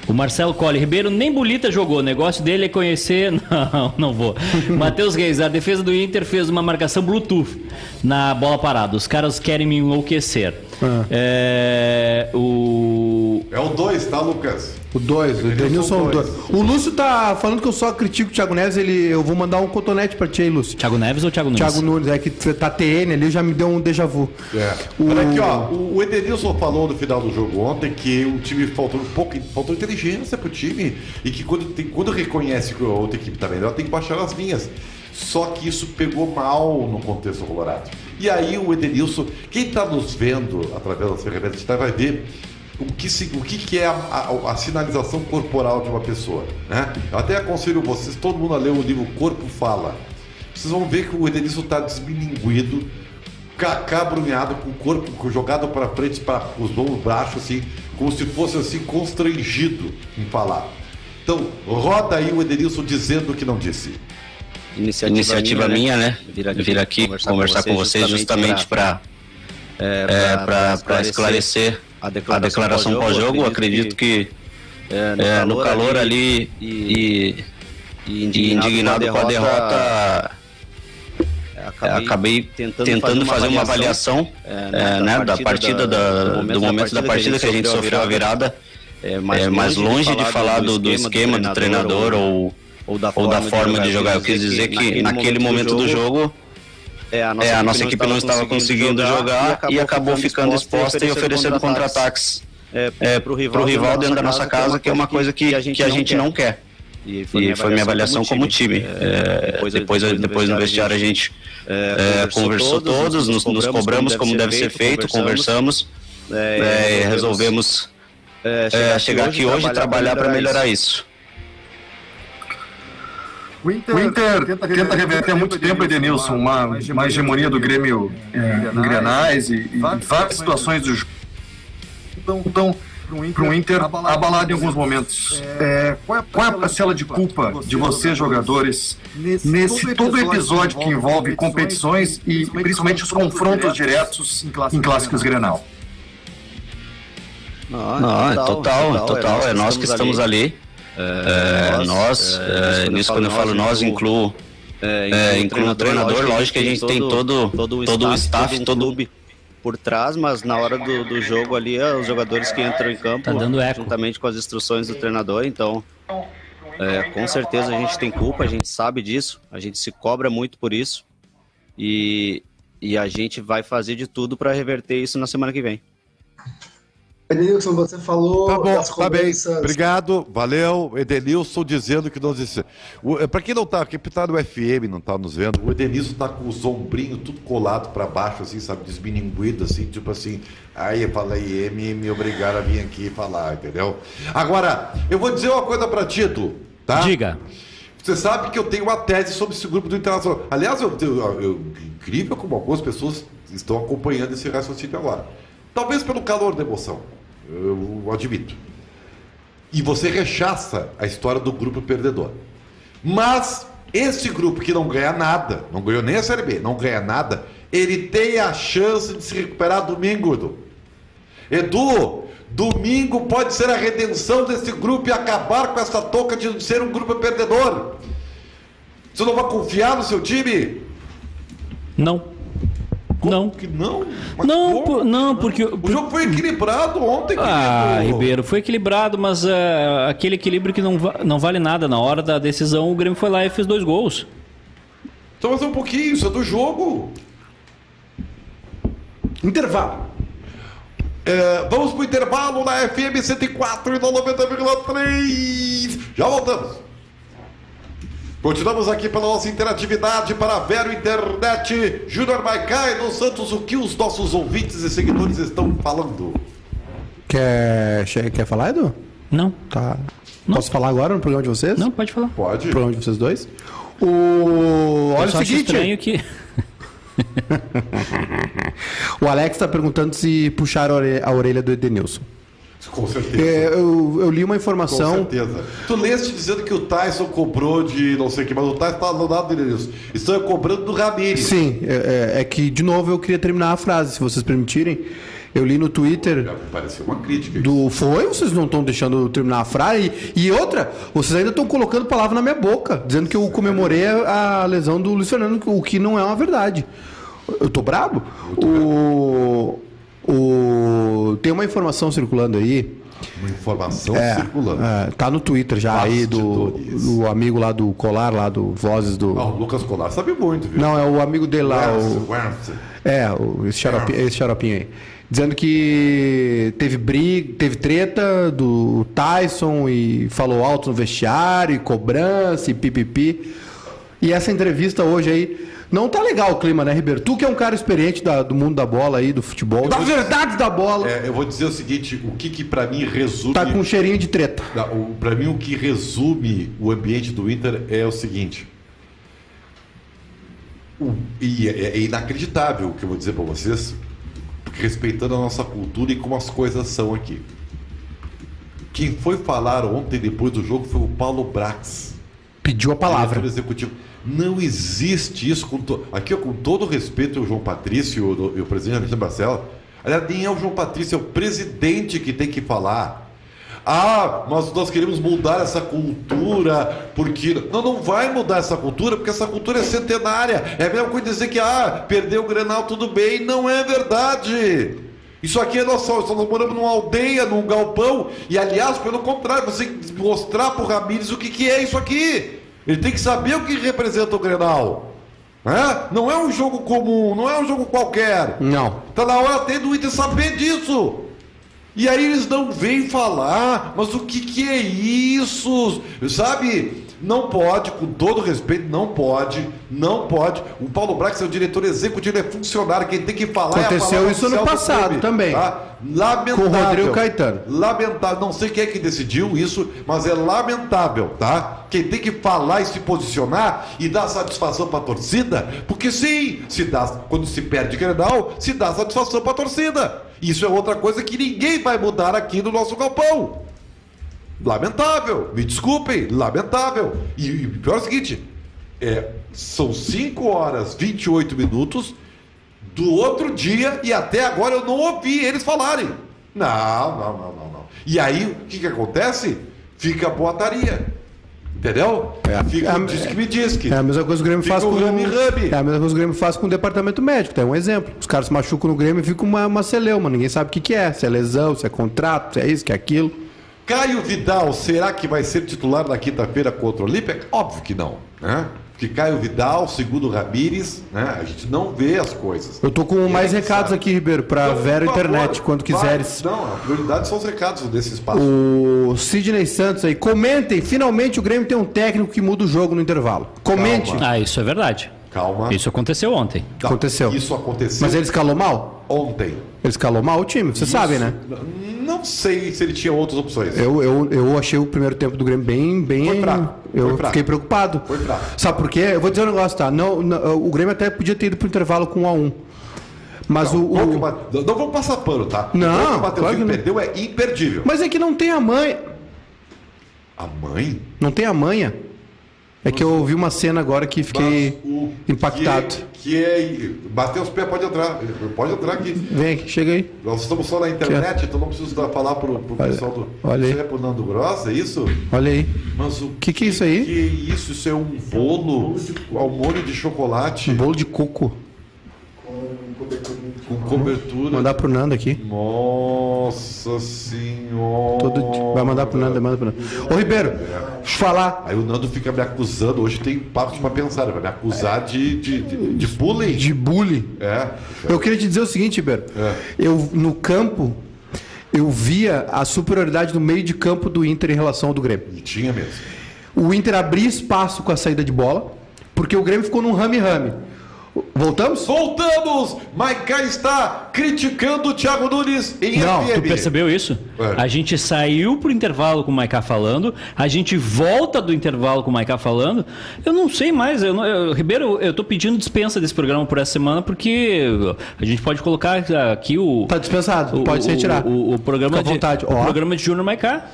S2: O Marcelo Colli, Ribeiro nem Bolita jogou, o negócio dele é conhecer... Não, não vou. Matheus Reis, a defesa do Inter fez uma marcação Bluetooth na bola parada. Os caras querem me enlouquecer.
S3: Ah.
S2: É, o...
S1: É o 2, tá, Lucas?
S3: O 2, o
S1: Edenilson
S3: Edenilson
S1: dois.
S3: 2. O Lúcio tá falando que eu só critico o Thiago Neves, ele, eu vou mandar um cotonete pra ti aí, Lúcio.
S2: Thiago Neves ou Thiago Nunes?
S3: Thiago Nunes, é que tá TN ali, já me deu um déjà vu.
S1: É.
S3: O-
S1: Olha aqui, ó. O Edenilson falou no final do jogo ontem que o time faltou um pouco, faltou inteligência pro time. E que quando, tem, quando reconhece que a outra equipe tá melhor, tem que baixar as linhas. Só que isso pegou mal no contexto colorado. E aí o Edenilson, quem tá nos vendo através das ferramentas digitais vai ver o que, se- o que, que é a, a- a sinalização corporal de uma pessoa. Né? Eu até aconselho vocês, todo mundo a ler o livro Corpo Fala. Vocês vão ver que o Edenilson está desmilinguido, Kaká brunhado, com o corpo jogado para frente, para os ombros baixos, assim, como se fosse assim, constrangido em falar. Então, roda aí o Edenilson dizendo o que não disse.
S5: Iniciativa, Iniciativa minha, né? Vir aqui, vir aqui conversar, conversar, com vocês justamente para é, para esclarecer a declaração, a declaração pós-jogo. Acredito que, é, no, é, calor no, calor ali, ali e, e, indignado, indignado com a derrota, acabei, acabei, tentando, tentando fazer uma avaliação, é, né, da partida, da, do, momento, do momento da partida que a gente sofreu a virada. É, mais, é, mais longe de falar do, do esquema do treinador ou, ou da forma, ou da forma de jogar. Eu quis dizer que naquele momento do jogo é, a nossa, é, a nossa equipe não estava conseguindo jogar, jogar e acabou, ficando exposta e oferecendo contra-ataques é, é, para o rival, rival dentro da nossa casa, que é uma coisa que, que a gente não quer. E foi, e foi minha avaliação como time. Como time. É, depois, depois, depois no vestiário a gente é, conversou todos, nos, nos cobramos como deve ser feito, conversamos, é, resolvemos chegar aqui hoje e trabalhar para melhorar isso.
S6: O Inter, o Inter tenta, tenta reverter há muito tempo, Edenilson, uma, uma hegemonia do Grêmio é, em Grenais e, e várias situações do jogo. Então, então para o Inter abalado em alguns momentos. É, qual, é qual é a parcela de culpa de vocês, jogadores, nesse todo episódio que envolve competições e principalmente os confrontos diretos em clássicos Grenal?
S5: Não, não, é total, total. É nós que estamos ali. É, nós, nós é, nisso quando eu falo nós, incluo, é, incluo o treinador, lógico que a gente tem todo, todo, todo o staff, todo o por trás, mas na hora do, do jogo ali, é os jogadores que entram em campo, tá juntamente com as instruções do treinador, então é, com certeza a gente tem culpa, a gente sabe disso, a gente se cobra muito por isso e, e a gente vai fazer de tudo para reverter isso na semana que vem.
S6: Edenilson, você falou
S1: tá bom, das cobranças... Tá bem. Obrigado, valeu. Edenilson dizendo que disse. É, para quem não tá, quem tá no FM, não tá nos vendo, o Edenilson tá com os ombrinhos tudo colado para baixo, assim, sabe, desmininguido, assim, tipo assim. Aí eu falei, me, me obrigaram a vir aqui falar, entendeu? Agora, eu vou dizer uma coisa para ti, tu, tá?
S2: Diga.
S1: Você sabe que eu tenho uma tese sobre esse grupo do Internacional. Aliás, eu, eu, eu, incrível como algumas pessoas estão acompanhando esse raciocínio agora. Talvez pelo calor da emoção eu admito. E você rechaça a história do grupo perdedor. Mas esse grupo que não ganha nada, não ganhou nem a Série B, não ganha nada, ele tem a chance de se recuperar domingo, Edu. Edu, domingo pode ser a redenção desse grupo e acabar com essa toca de ser um grupo perdedor. Você não vai confiar no seu time?
S2: Não.
S1: Como
S2: não.
S1: que não?
S2: Mas não, por, não, porque.
S1: O jogo foi equilibrado ontem,
S2: Ah. Ribeiro, foi equilibrado, mas uh, aquele equilíbrio que não, não vale nada. Na hora da decisão, o Grêmio foi lá e fez dois gols.
S1: Então, mas um pouquinho, isso é do jogo.
S3: Intervalo.
S1: É, vamos pro intervalo na FM 104 e no 90,3. Já voltamos. Continuamos aqui pela nossa interatividade para a Vero Internet. Júnior Maicai dos Santos, o que os nossos ouvintes e seguidores estão falando?
S3: Quer, quer falar, Edu?
S2: Não.
S3: Tá. Não. Posso falar agora no programa de vocês?
S2: Não, pode falar.
S1: Pode.
S3: No programa de vocês dois? O... Olha o seguinte.
S2: estranho que...
S3: o Alex está perguntando se puxaram a orelha do Edenilson.
S1: Com certeza.
S3: É, eu, eu, li uma informação.
S1: Com certeza. Tu leste dizendo que o Tyson cobrou de não sei o que, mas o Tyson está no lado dele nisso. Estão cobrando do Ramires.
S3: Sim, é, é, é, que, de novo, eu queria terminar a frase, se vocês permitirem. Eu li no Twitter.
S1: Pareceu uma crítica.
S3: Do, foi? Vocês não estão deixando terminar a frase? E, e outra, vocês ainda estão colocando palavra na minha boca, dizendo que eu comemorei a, a lesão do Luiz Fernando, o que não é uma verdade. Eu tô brabo? O. O... Tem uma informação circulando aí.
S1: Uma informação é, circulando.
S3: É, tá no Twitter já aí do, do, amigo lá do Colar, lá do Vozes do.
S1: Ah, o Lucas Colar sabe muito, viu?
S3: Não, é o amigo dele lá. o... É, o, esse, xaropinho, esse xaropinho aí. Dizendo que teve briga, teve treta do Tyson e falou alto no vestiário, e cobrança e pipipi. E essa entrevista hoje aí não tá legal o clima, né, Ribeiro? Tu que é um cara experiente da, do mundo da bola aí, do futebol, das verdades da bola.
S1: É, eu vou dizer o seguinte, o que que pra mim resume...
S3: Tá com um cheirinho de treta.
S1: O, pra mim o que resume o ambiente do Inter é o seguinte. E é, é inacreditável o que eu vou dizer para vocês, respeitando a nossa cultura e como as coisas são aqui. Quem foi falar ontem, depois do jogo, foi o Paulo Brax.
S3: Pediu a palavra.
S1: diretor executivo. Não existe isso. Com to... Aqui, com todo respeito ao João Patrício e o, o presidente Alexandre Barcela, aliás, nem é o João Patrício, é o presidente que tem que falar. Ah, mas nós queremos mudar essa cultura, porque. Não, não vai mudar essa cultura, porque essa cultura é centenária. É a mesma coisa dizer que, ah, perdeu o Grenal, tudo bem. Não é verdade. Isso aqui é nós só, nós moramos numa aldeia, num galpão, e aliás, pelo contrário, você mostrar pro Ramires o que, que é isso aqui. Ele tem que saber o que representa o Grenal. É? Não é um jogo comum, não é um jogo qualquer.
S3: Não.
S1: Tá na hora até do Inter saber disso. E aí eles não vêm falar, mas o que, que é isso? Sabe? Não pode, com todo respeito, não pode, não pode. O Paulo Brax é o diretor executivo, ele é funcionário, quem tem que falar
S3: Aconteceu
S1: é
S3: isso no passado
S1: clube,
S3: também.
S1: Tá? Lamentável.
S3: Com o Rodrigo Caetano.
S1: Lamentável. Não sei quem é que decidiu isso, mas é lamentável, tá? Quem tem que falar e se posicionar e dar satisfação para a torcida, porque sim, se dá, quando se perde Grenal, se dá satisfação para a torcida. Isso é outra coisa que ninguém vai mudar aqui no nosso galpão. Lamentável, me desculpem, lamentável. E, e o pior é o seguinte: é, são 5 horas 28 minutos do outro dia e até agora eu não ouvi eles falarem. Não, não, não, não, não. E aí o que, que acontece? Fica a boataria. Entendeu?
S3: É,
S1: Fica
S3: é,
S1: o diz que me diz que.
S3: É a mesma coisa que o Grêmio faz
S1: o
S3: com
S1: rame rame.
S3: É a mesma coisa que o Grêmio faz com o departamento médico, tá? É um exemplo. Os caras se machucam no Grêmio e fica uma, uma celeuma, ninguém sabe o que, que é, se é lesão, se é contrato, se é isso, que é aquilo.
S1: Caio Vidal, será que vai ser titular na quinta-feira contra o Olímpia? Óbvio que não, né? Porque Caio Vidal, segundo o Ramires, né? A gente não vê as coisas.
S3: Eu tô com
S1: E
S3: mais
S1: a
S3: recados
S1: sabe.
S3: aqui, Ribeiro, pra
S1: Então,
S3: Vero
S1: por favor,
S3: Internet, quando
S1: vai.
S3: quiseres.
S1: Não, a prioridade são os recados desse espaço.
S3: O Sidney Santos aí, comentem, finalmente o Grêmio tem um técnico que muda o jogo no intervalo. Comente.
S1: Calma.
S2: Ah, isso é verdade.
S1: Calma.
S2: Isso aconteceu ontem.
S1: Não,
S3: aconteceu.
S1: Isso aconteceu
S3: Mas ele escalou mal?
S1: ontem.
S3: Ele escalou mal o time, você
S1: Isso-
S3: sabe, né?
S1: Não sei se ele tinha outras opções.
S3: Eu, eu, eu achei o primeiro tempo do Grêmio bem. bem
S1: Foi fraco,
S3: Eu
S1: foi fraco.
S3: fiquei preocupado.
S1: Foi fraco.
S3: Sabe por quê? Eu vou dizer um negócio, tá? Não, não, o Grêmio até podia ter ido pro intervalo com 1 a 1 Mas
S1: Não,
S3: o. o-
S1: não, não vamos passar pano, tá?
S3: Não,
S1: o que o
S3: claro que não.
S1: perdeu é imperdível.
S3: Mas é que não tem a mãe.
S1: A mãe?
S3: Não tem a manha. É que eu ouvi uma cena agora que fiquei
S1: o
S3: impactado.
S1: Que, que é. Bater os pés, pode entrar. Pode entrar aqui.
S3: Vem aqui, chega aí.
S1: Nós estamos só na internet, então não preciso dar- falar pro, pro
S3: Olha-
S1: pessoal do.
S3: olha aí.
S1: Isso é pro Nando Gross, é isso?
S3: Olha aí.
S1: Mas o
S3: Que que é isso aí?
S1: Que é isso? Isso é um bolo ao molho de chocolate
S3: Um bolo de coco.
S1: Com cobertura.
S3: Mandar pro Nando aqui.
S1: Nossa senhora.
S3: Todo... Vai mandar pro Nando, manda pro Nando. Ô Ribeiro, deixa eu falar.
S1: Aí o Nando fica me acusando. Hoje tem parte pra pensar. Ele vai me acusar de, de, de, de bullying.
S3: De bullying.
S1: É.
S3: Eu queria te dizer o seguinte, Ribeiro.
S1: É.
S3: Eu, no campo, eu via a superioridade do meio de campo do Inter em relação ao do Grêmio.
S1: E tinha mesmo.
S3: O Inter abria espaço com a saída de bola, porque o Grêmio ficou num rame-rame. Voltamos?
S1: Voltamos! Maiká está criticando o Thiago Nunes em
S3: Não,
S1: FM.
S2: Tu percebeu isso?
S1: É.
S2: A gente saiu pro intervalo com o Maiká falando, a gente volta do intervalo com o Maiká falando. Eu não sei mais, eu não- eu- Ribeiro, eu tô pedindo dispensa desse programa por essa semana porque a gente pode colocar aqui o
S3: Tá dispensado,
S2: o-
S3: pode se
S2: o-
S3: retirar.
S2: O, o programa
S3: Fica à
S2: de
S3: vontade.
S2: o programa de Júnior Maiká.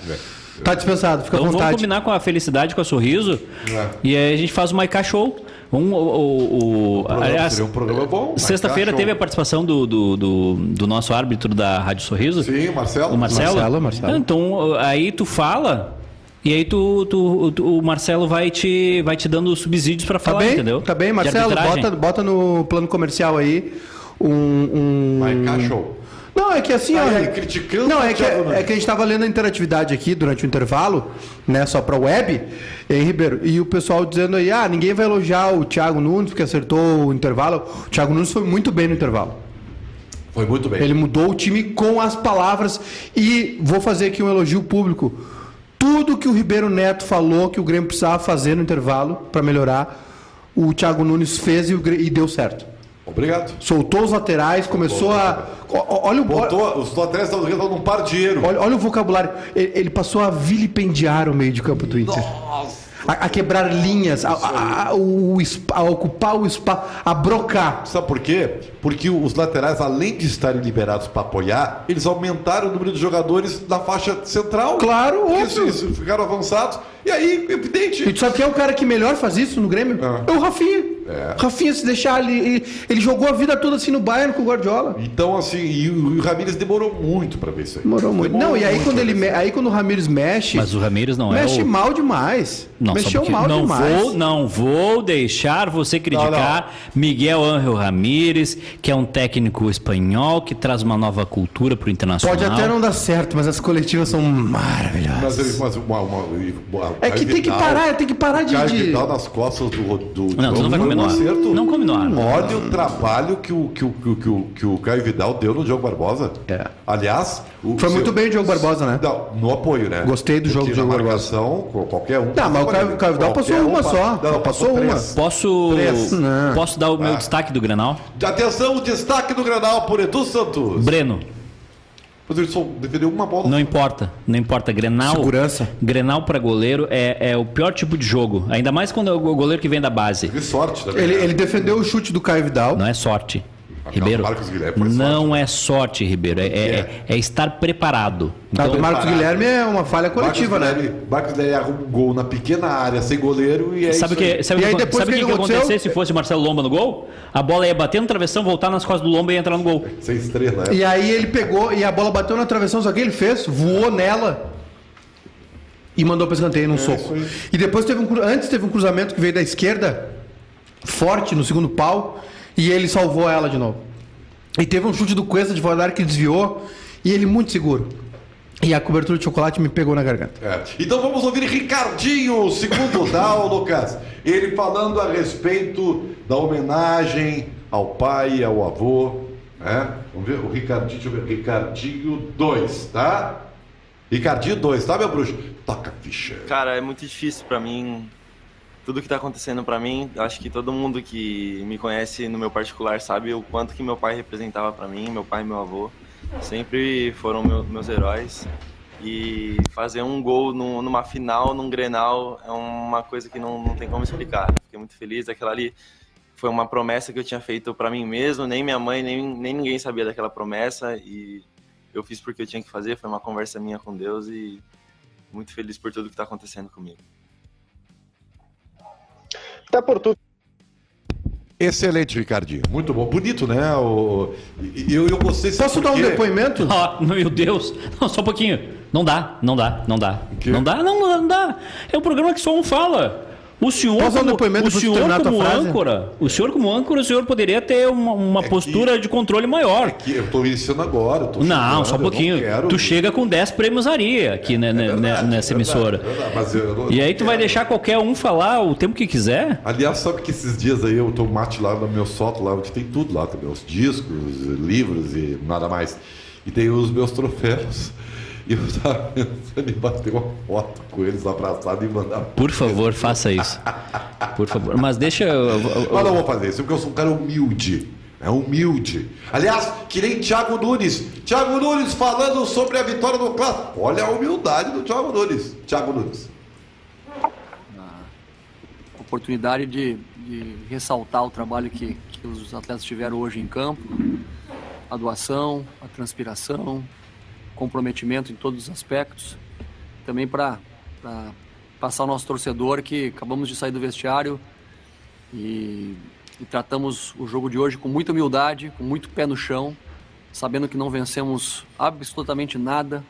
S3: Tá dispensado, fica à
S2: Então vamos
S3: vontade.
S2: combinar com a felicidade, com a sorriso.
S1: É.
S2: E aí a gente faz o Maiká Show. Um, o, o, o- aliás,
S1: seria um programa bom,
S2: Sexta-feira teve a participação do, do, do, do nosso árbitro da Rádio Sorriso.
S1: Sim, o Marcelo.
S2: O Marcelo?
S3: Marcelo, Marcelo.
S2: Então, aí tu fala e aí tu, tu, tu- o Marcelo vai te, vai te dando subsídios pra
S3: Tá
S2: falar,
S3: bem?
S2: entendeu?
S3: Tá bem, Marcelo, bota, bota no plano comercial aí um. um...
S1: Maiká Show.
S3: Não, é que assim,
S1: Aí,
S3: ó.
S1: aí, criticando
S3: Não, é que, é que a gente tava lendo a interatividade aqui durante o intervalo, né? Só pra web, hein, Ribeiro? E o pessoal dizendo aí, ah, ninguém vai elogiar o Thiago Nunes porque acertou o intervalo. O Thiago Nunes foi muito bem no intervalo.
S1: Foi muito bem.
S3: Ele mudou o time com as palavras. E vou fazer aqui um elogio público. Tudo que o Ribeiro Neto falou que o Grêmio precisava fazer no intervalo para melhorar, o Thiago Nunes fez e, e deu certo.
S1: Obrigado.
S3: Soltou os laterais, começou a. Olha o.
S1: Botou, os atletas estão estão num par de dinheiro.
S3: Olha, olha o vocabulário. Ele, ele passou a vilipendiar o meio de campo do Inter. a, a quebrar linhas, a, a, o, a ocupar o espaço, a brocar.
S1: Sabe por quê? Porque os laterais, além de estarem liberados para apoiar, eles aumentaram o número de jogadores da faixa central.
S3: Claro, óbvio.
S1: isso, ficaram avançados. E aí, evidente.
S3: E tu sabe quem é o cara que melhor faz isso no Grêmio?
S1: Ah.
S3: É o Rafinha.
S1: É.
S3: Rafinha, se deixar ele, ele. ele jogou a vida toda assim no Bayern com o Guardiola.
S1: Então, assim, e o, o Ramires demorou muito para ver isso aí.
S3: Demorou muito. não, e aí
S1: muito
S3: quando ele me-
S1: aí.
S3: quando o Ramires mexe,
S2: Mas o Ramires não é
S3: mexe
S2: o...
S3: mal demais.
S2: Não,
S3: Mexeu
S2: porque-
S3: mal
S2: não
S3: demais.
S2: Vou, não vou deixar você criticar Miguel Ángel Ramírez, que é um técnico espanhol que traz uma nova cultura para o internacional.
S3: Pode até não dar certo, mas as coletivas são maravilhosas.
S1: Mas, ele- mas uma, uma, uma-
S3: É que tem que parar, tem que parar de.
S1: Caio
S3: de-
S1: Vidal nas costas do, do
S2: Não, tu não vai comer no ar. Não come no ar.
S1: Olha o trabalho que o, que, o, que, o, que, o, que o Caio Vidal deu no Diogo Barbosa.
S3: É.
S1: Aliás, o
S3: Foi
S1: seu-
S3: muito bem o Diogo Barbosa, né?
S1: Não, no apoio, né?
S3: Gostei do jogo do Diogo Barbosa.
S1: qualquer um.
S3: Não, mas o Caio- o Caio Vidal passou uma só.
S1: Não,
S3: Passou uma.
S2: Posso, posso dar o meu
S1: Ah.
S2: destaque do Grenal?
S1: Atenção, destaque do Granal por Edu Santos.
S2: Breno,
S1: Mas ele só defendeu uma bola.
S2: não importa, não importa. Grenal,
S3: Segurança.
S2: Grenal para goleiro é, é o pior tipo de jogo. Ainda mais quando é o goleiro que vem da base.
S1: Que sorte também.
S3: Ele,
S1: né?
S3: ele defendeu o chute do Caio Vidal.
S2: Não é sorte. Ribeiro,
S1: Marcos Guilherme foi
S2: não é sorte, Ribeiro. É, é- é estar preparado.
S3: A
S2: Então,
S3: do Marcos. Guilherme é uma falha coletiva,
S1: Marcos
S3: né?
S1: Guilherme- Marcos Guilherme arruma um gol na pequena área, sem goleiro, e é
S2: Sabe o
S1: isso
S2: que,
S1: aí.
S2: sabe
S3: E
S2: o
S3: aí
S2: que,
S3: depois
S2: sabe
S3: o
S2: o
S3: que
S2: que,
S3: que
S2: que
S3: aconteceu?
S2: acontecer se fosse o Marcelo Lomba no gol? A bola ia bater no travessão, voltar nas costas do Lomba e entrar no gol.
S1: Sem estrela, é.
S3: E aí ele pegou e a bola bateu na travessão, só que ele fez, voou nela e mandou para escanteio num soco.
S1: É, aí.
S3: E depois teve um antes teve um cruzamento que veio da esquerda, forte no segundo pau, e ele salvou ela de novo. E teve um chute do Cuesta de fora da área que desviou e ele muito seguro. E a cobertura de chocolate me pegou na garganta.
S1: É. Então vamos ouvir Ricardinho, segundo Dal, Lucas. Ele falando a respeito da homenagem ao pai e ao avô. Né? Vamos ver o Ricardinho, deixa eu ver. Ricardinho 2, tá? Ricardinho 2, tá, meu bruxo? Toca a ficha.
S4: Cara, é muito difícil pra mim. Tudo que tá acontecendo pra mim, acho que todo mundo que me conhece no meu particular sabe o quanto que meu pai representava pra mim, meu pai e meu avô. Sempre foram meu- meus heróis. E fazer um gol num- numa final, num Grenal, é uma coisa que não, não tem como explicar. Fiquei muito feliz. Aquela ali foi uma promessa que eu tinha feito pra mim mesmo. Nem minha mãe, nem, nem ninguém sabia daquela promessa. E eu fiz porque eu tinha que fazer. Foi uma conversa minha com Deus e muito feliz por tudo que tá acontecendo comigo.
S7: Até por tudo.
S1: Excelente, Ricardinho. Muito bom. Bonito, né? O... Eu, eu gostei.
S3: Posso
S1: por
S3: dar um depoimento?
S2: Ó, meu Deus. Não, só um pouquinho. Não dá, não dá, não dá. Não dá, não, não dá. É um programa que só um fala. O senhor,
S3: Posso
S2: como, o senhor como âncora, o senhor como âncora, o senhor poderia ter uma, uma
S1: que-
S2: postura de controle maior.
S1: Que eu tô iniciando agora. eu tô
S2: Não,
S1: chegando,
S2: só um pouquinho.
S1: quero-
S2: Tu chega com 10 prêmios Aria aqui né, né,
S1: É verdade,
S2: nessa
S1: é
S2: emissora.
S1: verdade, é verdade, mas eu não-
S2: E aí tu vai
S1: quero.
S2: deixar qualquer um falar o tempo que quiser?
S1: Aliás, sabe que esses dias aí eu tomo mate lá no meu sótão, lá onde tem tudo lá também, os discos, livros e nada mais. E tem os meus troféus. E eu tava pensando em bater uma foto com eles abraçados e mandar.
S2: Por favor, faça isso. Por favor. Mas deixa. eu- eu- eu-
S1: Mas não vou fazer isso, porque eu sou um cara humilde. É humilde. Aliás, que nem Thiago Nunes. Thiago Nunes falando sobre a vitória do Clássico. Olha a humildade do Thiago Nunes. Thiago Nunes.
S8: oportunidade de, de ressaltar o trabalho que, que os atletas tiveram hoje em campo, a doação, a transpiração, comprometimento em todos os aspectos. Também para passar ao nosso torcedor que acabamos de sair do vestiário e, e tratamos o jogo de hoje com muita humildade, com muito pé no chão, sabendo que não vencemos absolutamente nada.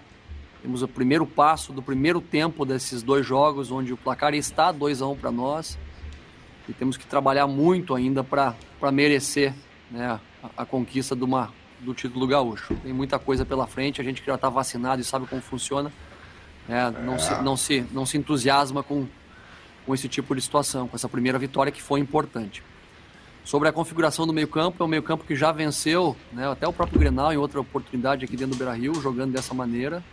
S8: Temos o primeiro passo do primeiro tempo desses dois jogos, onde o placar está 2 a 1 para nós. E temos que trabalhar muito ainda para merecer né, a, a conquista de uma, do título gaúcho. Tem muita coisa pela frente, a gente que já está vacinado e sabe como funciona, né, não, se, não, se, não se entusiasma com, com esse tipo de situação, com essa primeira vitória que foi importante. Sobre a configuração do meio-campo, é um meio-campo que já venceu, né, até o próprio Grenal em outra oportunidade aqui dentro do Beira-Rio, jogando dessa maneira.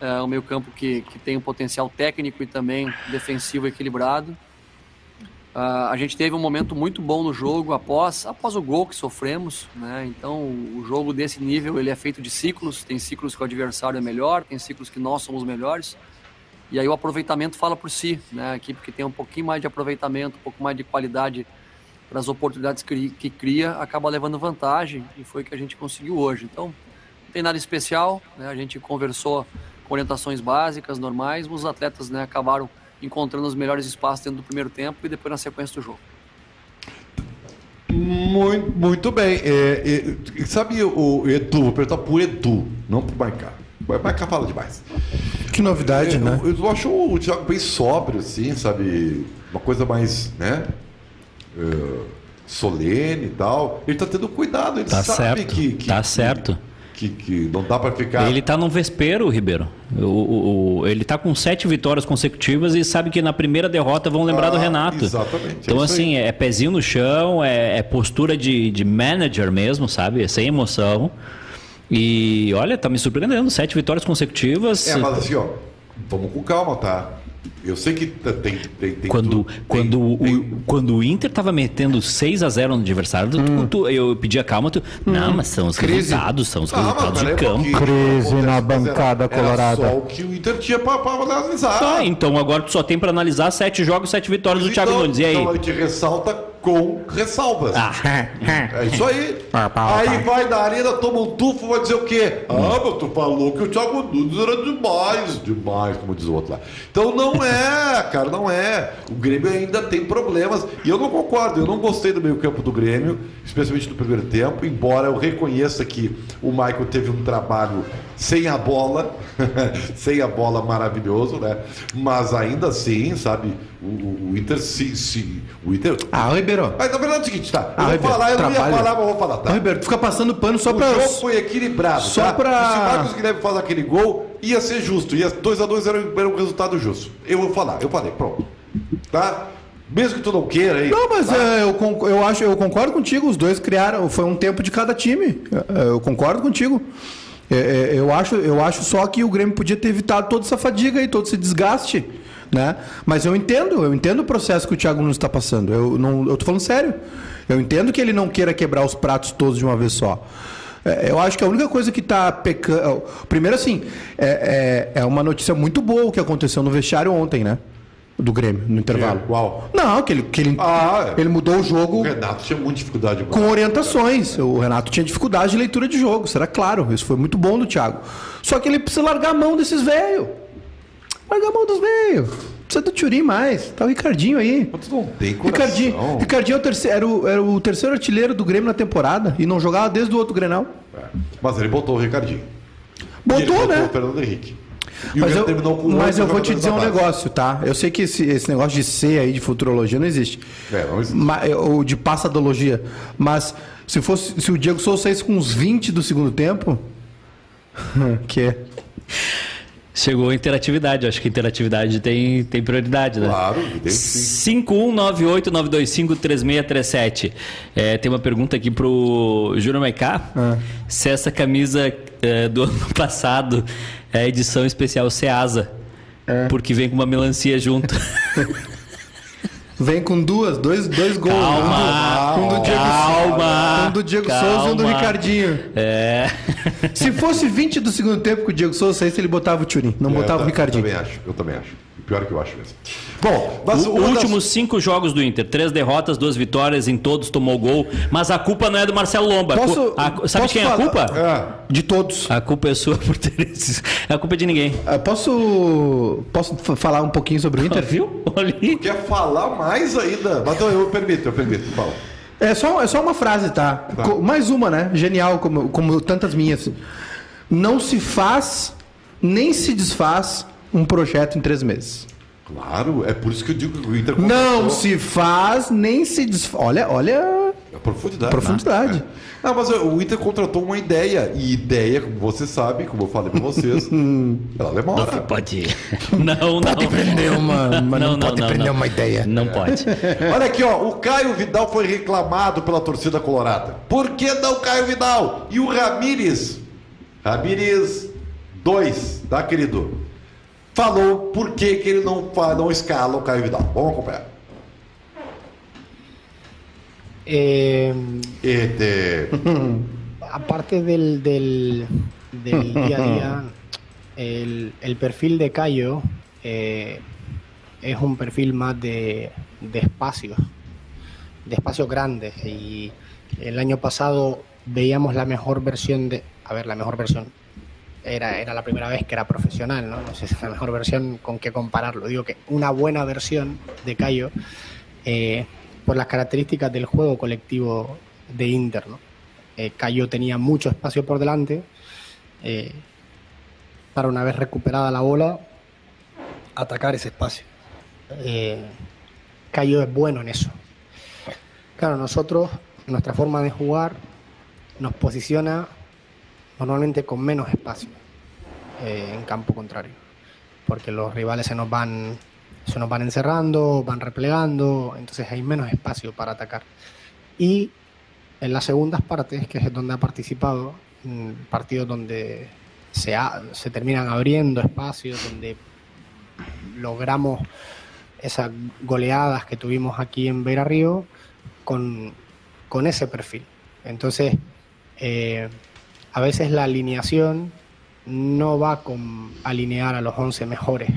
S8: É um meio-campo que, que tem um potencial técnico e também defensivo equilibrado. Ah, a gente teve um momento muito bom no jogo após, após o gol que sofremos, né? Então, o jogo desse nível ele é feito de ciclos. Tem ciclos que o adversário é melhor, tem ciclos que nós somos melhores. E aí o aproveitamento fala por si, né? A equipe que tem um pouquinho mais de aproveitamento, um pouco mais de qualidade para as oportunidades que, que cria, acaba levando vantagem e foi o que a gente conseguiu hoje. Então, não tem nada especial, né? A gente conversou com orientações básicas, normais, os atletas né, acabaram encontrando os melhores espaços dentro do primeiro tempo e depois na sequência do jogo.
S1: Muito, muito bem. É, é, sabe o Edu, vou perguntar pro Edu, não pro Maicá. O Maicá fala demais.
S3: Que novidade,
S1: é,
S3: né?
S1: Eu, eu, acho o Thiago bem sóbrio, assim, sabe? Uma coisa mais, né? Uh, solene e tal. Ele tá tendo cuidado, ele
S2: tá
S1: sabe
S2: certo,
S1: que, que.
S2: Tá certo.
S1: Que, que, não dá para ficar.
S2: Ele tá no vespeiro, Ribeiro. O, o, o, ele tá com sete vitórias consecutivas e sabe que na primeira derrota vão lembrar ah, do Renato.
S1: Exatamente.
S2: Então, é assim, aí. é pezinho no chão, é, é postura de, de manager mesmo, sabe? É sem emoção. E olha, tá me surpreendendo. Sete vitórias consecutivas.
S1: É, mas assim, ó, vamos com calma, tá? Eu sei que tem. tem, tem
S2: quando, quando, tem, o, tem... quando o Inter tava metendo 6 a 0 no adversário, hum. tu, eu pedia calma, tu. Hum. Não, mas são os Crise. resultados, são os ah, resultados de campo.
S3: Crise na bancada
S1: era,
S3: colorada.
S1: Era só o que o Inter tinha pra, pra analisar.
S2: Tá, então agora tu só tem pra analisar sete jogos, sete vitórias mas do Thiago então, Nunes. E aí? Então
S1: a gente ressalta com ressalvas. Ah. É isso aí. Aí vai na arena, toma um tufo, vai dizer o quê? Ah, mas tu falou que o Thiago Nunes era demais, demais, como diz o outro lá. Então não é, cara, não é. O Grêmio ainda tem problemas. E eu não concordo, eu não gostei do meio campo do Grêmio, especialmente no primeiro tempo, embora eu reconheça que o Michael teve um trabalho sem a bola, sem a bola maravilhoso, né? Mas ainda assim, sabe, o, o Inter se, se, O Inter.
S3: Ah, Ribeiro.
S1: Mas na verdade é o seguinte, tá? Ah, eu vou falar, eu não ia falar, mas vou falar, tá?
S3: Ah, Ribeiro, tu fica passando pano só o pra.
S1: O jogo foi equilibrado.
S3: Só
S1: tá?
S3: pra.
S1: se o Marcos Guilherme faz aquele gol, ia ser justo. Ia 2x2 era, era um resultado justo. Eu vou falar, eu falei, pronto. Tá? Mesmo que tu não queira aí.
S3: Não, mas
S1: tá?
S3: é, eu, eu, acho, eu concordo contigo. Os dois criaram. Foi um tempo de cada time. É, eu concordo contigo. É, é, eu, acho, eu acho só que o Grêmio podia ter evitado toda essa fadiga e todo esse desgaste. Né? Mas eu entendo, eu entendo o processo que o Thiago não está passando. Eu não, eu tô falando sério. Eu entendo que ele não queira quebrar os pratos todos de uma vez só. É, eu acho que a única coisa que está pecando. Primeiro, assim, é, é, é, uma notícia muito boa o que aconteceu no vestiário ontem, né? Do Grêmio, no intervalo.
S1: Qual?
S3: Não, que ele, que ele, ah, é. ele mudou o jogo. O
S1: Renato tinha muita dificuldade.
S3: Com orientações. O Renato tinha dificuldade de leitura de jogo, será claro. Isso foi muito bom do Thiago. Só que ele precisa largar a mão desses velhos. Larga a mão dos meios. Precisa do Turim mais. Tá o Ricardinho aí. Ricardinho, Ricardinho é o terceiro, era, o, era o terceiro artilheiro do Grêmio na temporada e não jogava desde o outro Grenal. É.
S1: Mas ele botou o Ricardinho.
S3: Botou, né?
S1: Botou o Fernando Henrique.
S3: E mas eu, mas eu vou te dizer um negócio, tá? Eu sei que esse, esse negócio de C aí, de futurologia, não existe.
S1: É, não existe.
S3: Mas, ou de passadologia. Mas se fosse se o Diego Souza saísse com uns 20 do segundo tempo, que é.
S2: Chegou a interatividade, acho que interatividade tem, tem prioridade, né?
S1: Claro,
S2: tem sim. 51989253637. É, tem uma pergunta aqui pro Júnior Maicá. Ah. Se essa camisa é, do ano passado é a edição especial Ceasa. É. Porque vem com uma melancia junto.
S3: Vem com duas, dois, dois gols.
S2: Calma,
S3: um do, um do Diego,
S2: calma,
S3: um do Diego calma. Souza e um do Ricardinho.
S2: É.
S3: Se fosse 20 do segundo tempo com o Diego Souza saísse, ele botava o Turim, não é, botava
S1: eu,
S3: o Ricardinho.
S1: Eu também acho, eu também acho. Pior que eu acho mesmo.
S2: Bom, mas o, últimos das... cinco jogos do Inter, três derrotas, duas vitórias, em todos tomou gol, mas a culpa não é do Marcelo Lomba.
S3: Posso,
S2: a, sabe
S3: posso
S2: quem
S3: falar?
S2: é a culpa?
S3: É. De todos.
S2: A culpa é sua por ter esses. A culpa é de ninguém.
S3: Eu posso posso falar um pouquinho sobre o Inter?
S2: Viu?
S1: Ali. Quer falar mais ainda? Mas eu permito, eu permito, fala.
S3: É só, é só uma frase, tá? tá. Mais uma, né? Genial, como, como tantas minhas. Não se faz, nem se desfaz um projeto em três meses.
S1: Claro, é por isso que eu digo que o Inter
S3: Não se faz, nem se desfaz. Olha, olha.
S1: A profundidade.
S3: Profundidade. Né?
S1: É. Não, mas o Inter contratou uma ideia. E ideia, como você sabe, como eu falei pra vocês, ela demora.
S2: Não pode. Não, não.
S3: Pode prender uma, não, não, não pode
S2: não,
S3: prender
S2: não.
S3: uma ideia.
S2: Não pode.
S1: Olha aqui, ó. O Caio Vidal foi reclamado pela torcida colorada. Por que não o Caio Vidal? E o Ramires? Ramires 2, tá, querido? Falou por que, que ele não, não escala o Caio Vidal. Vamos acompanhar.
S7: Eh,
S1: este...
S7: aparte del, del, del, día a día, el, el, perfil de Cayo eh, es un perfil más de, de espacios, de espacios grandes. Y el año pasado veíamos la mejor versión de, a ver, la mejor versión. Era, era la primera vez que era profesional, ¿no? No sé si es la mejor versión con qué compararlo. Digo que una buena versión de Cayo eh, por las características del juego colectivo de Inter, ¿no? Eh, Cayo tenía mucho espacio por delante. eh, para una vez recuperada la bola, atacar ese espacio. Cayo es bueno en eso. Claro, nosotros, nuestra forma de jugar nos posiciona normalmente con menos espacio eh, en campo contrario, porque los rivales se nos van se nos van encerrando, van replegando, entonces hay menos espacio para atacar. Y en las segundas partes, que es donde ha participado, mm, partidos donde se, terminan abriendo espacios, donde logramos esas goleadas que tuvimos aquí en Beira Río con, con ese perfil. Entonces, eh, a veces la alineación no va con alinear a los 11 mejores.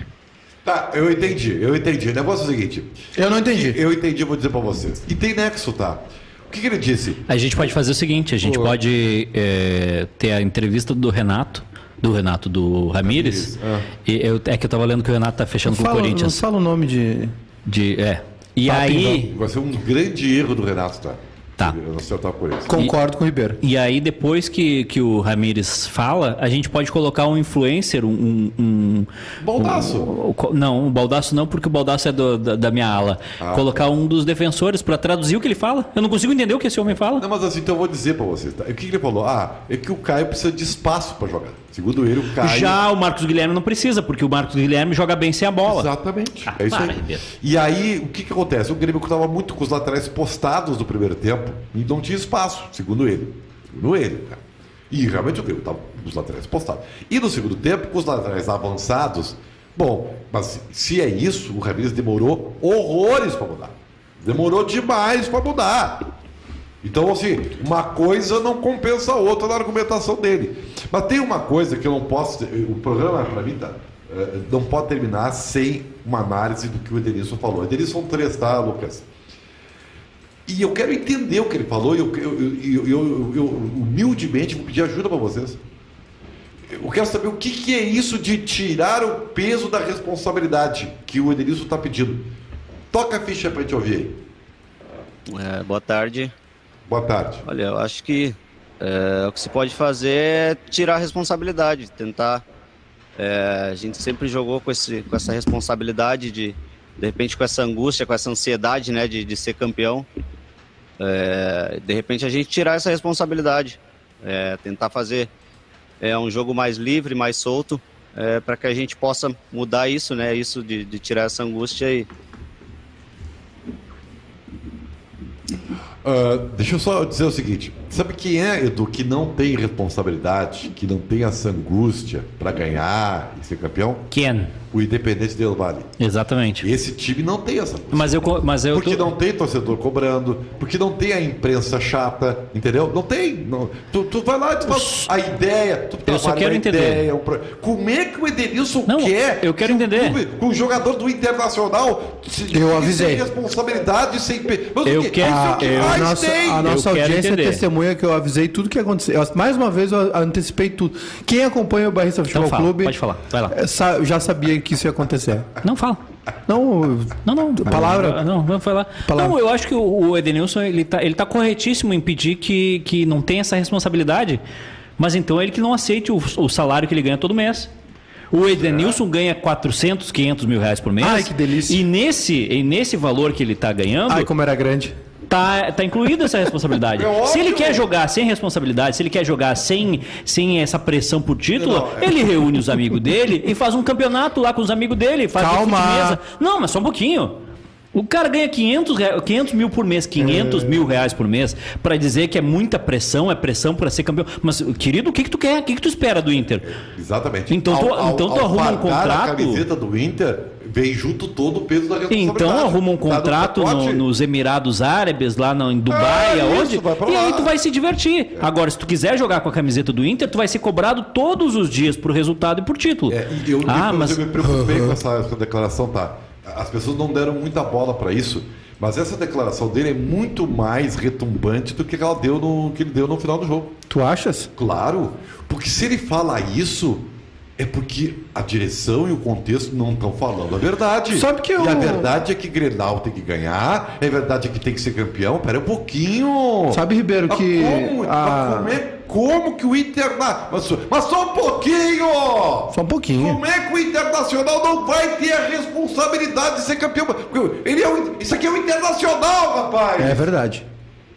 S1: Tá, eu entendi, eu entendi. O negócio é o seguinte.
S3: Eu não entendi.
S1: Eu entendi, vou dizer pra vocês. E tem nexo, tá? O que, que ele disse?
S2: A gente pode fazer o seguinte, a gente
S1: Pô.
S2: pode é, ter a entrevista do Renato, do Renato do Ramires.
S1: ah.
S2: E eu, é que eu tava lendo que o Renato tá fechando com o
S3: Fala, não
S2: Corinthians.
S3: fala o nome de.
S2: De, é. E
S3: Tá,
S2: aí.
S1: Vai ser um grande erro do Renato, tá?
S2: Tá.
S1: Eu não acertar por isso.
S3: Concordo com o Ribeiro.
S2: E aí, depois que, que o Ramires fala, a gente pode colocar um influencer, um. um
S1: Baldaço.
S2: um- um- não, o Baldaço não, porque o Baldaço é do- da, da minha ala.
S1: Ah,
S2: colocar um dos defensores pra traduzir o que ele fala. Eu não consigo entender o que esse homem fala.
S1: Não, mas assim, então eu vou dizer pra vocês. Tá? O que, que ele falou? Ah, é que o Caio precisa de espaço pra jogar. Segundo ele, o Caio.
S2: Já o Marcos Guilherme não precisa, porque o Marcos Guilherme joga bem sem a bola.
S1: Exatamente.
S2: Ah,
S1: é isso
S2: para,
S1: aí.
S2: Ribeiro.
S1: E aí, o que, que acontece? O Grêmio estava muito com os laterais postados no primeiro tempo e não tinha espaço, segundo ele. Segundo ele, cara. E realmente o Grêmio estava os laterais postados. E no segundo tempo, com os laterais avançados, bom, mas se é isso, o Ramires demorou horrores para mudar. Demorou demais para mudar. Então, assim, uma coisa não compensa a outra na argumentação dele. Mas tem uma coisa que eu não posso. O programa, para mim, tá, eh, não pode terminar sem uma análise do que o Edenilson falou. Edenilson três, tá, Lucas? E eu quero entender o que ele falou e eu, eu, eu, eu- humildemente vou pedir ajuda para vocês. Eu quero saber o que, que é isso de tirar o peso da responsabilidade que o Edenilson está pedindo. Toca a ficha para a gente ouvir aí.
S5: É, boa tarde.
S1: Boa tarde.
S5: Olha, eu acho que é, o que se pode fazer é tirar a responsabilidade, tentar. é, a gente sempre jogou com, esse, com essa responsabilidade de, de repente, com essa angústia, com essa ansiedade, né, de, de ser campeão. É, de repente, a gente tirar essa responsabilidade, é, tentar fazer é, um jogo mais livre, mais solto, para que a gente possa mudar isso, né, isso de, de tirar essa angústia e
S1: Ah, deixa eu só dizer o seguinte: sabe quem é, Edu, que não tem responsabilidade, que não tem essa angústia para ganhar e ser campeão?
S2: Ken.
S1: O Independente Del Vale.
S2: Exatamente.
S1: Esse time não tem essa.
S2: Mas eu, mas eu
S1: Porque
S2: tô-
S1: não tem torcedor cobrando, porque não tem a imprensa chata, entendeu? Não tem. não. Tu, tu vai lá e tu faz a ideia, tu
S2: Eu só quero entender.
S1: Ideia, um pro- Como é que o Edenilson
S2: Não,
S1: quer?
S2: eu quero
S1: que o
S2: entender.
S1: clube- Com o jogador do Internacional. se-
S3: Eu avisei.
S1: Sem responsabilidade, sem. Mas
S2: Eu
S1: o que,
S2: quero-
S1: é que
S2: eu-
S3: A
S1: mais
S3: nossa,
S1: tem.
S3: a nossa
S2: Eu
S3: audiência
S2: entender.
S3: testemunha que eu avisei tudo que aconteceu. Eu- mais uma vez eu antecipei tudo. Quem acompanha o Barrista Futebol
S2: Então fala,
S3: Clube
S2: pode falar, vai lá.
S3: sa- já sabia que isso ia acontecer.
S2: Não fala.
S3: Não,
S2: Não, não.
S3: Palavra.
S2: Não, não foi lá.
S3: Palavra.
S2: Não, eu acho que o Edenilson ele tá, ele tá corretíssimo em pedir que, que não tenha essa responsabilidade. Mas então ele que não aceite o, o salário que ele ganha todo mês. O Edenilson ganha 400, 500 mil reais por mês.
S3: Ai, que delícia.
S2: E nesse, e nesse valor que ele tá ganhando,
S3: ai como era grande.
S2: Tá, tá incluída essa responsabilidade.
S1: É
S2: se ele quer jogar sem responsabilidade, se ele quer jogar sem, sem essa pressão por título,
S1: Não, é-
S2: ele reúne os amigos dele e faz um campeonato lá com os amigos dele. Faz
S3: Calma.
S2: um. Não, mas só um pouquinho. O cara ganha 500, 500 mil por mês, 500 é... mil reais por mês, para dizer que é muita pressão, é pressão para ser campeão. Mas, querido, o que, que tu quer? O que, que tu espera do Inter?
S1: Exatamente.
S2: Então tu, ao, então tu arruma um contrato. A
S1: camiseta do Inter vem junto todo o peso da
S2: responsabilidade. Então arruma um contrato no, nos Emirados Árabes, lá no, em Dubai, é, aonde? Isso, e aí tu vai se divertir. É. Agora, se tu quiser jogar com a camiseta do Inter, tu vai ser cobrado todos os dias por resultado e por título. É,
S1: eu, ah, mas... eu me preocupei com essa, essa declaração, tá? As pessoas não deram muita bola para isso, mas essa declaração dele é muito mais retumbante do que ela deu no que ele deu no final do jogo.
S3: Tu achas?
S1: Claro, porque se ele fala isso, é porque a direção e o contexto não estão falando a verdade.
S3: Sabe que eu...
S1: E a verdade é que Grenal tem que ganhar, a verdade é que tem que ser campeão. Pera um pouquinho.
S3: Sabe, Ribeiro, que.
S1: Como, a... como, é, como que o Internacional. Mas, mas, só um pouquinho!
S3: Só um pouquinho.
S1: Como é que o Internacional não vai ter a responsabilidade de ser campeão? Ele é o... Isso aqui é o Internacional, rapaz!
S3: É verdade.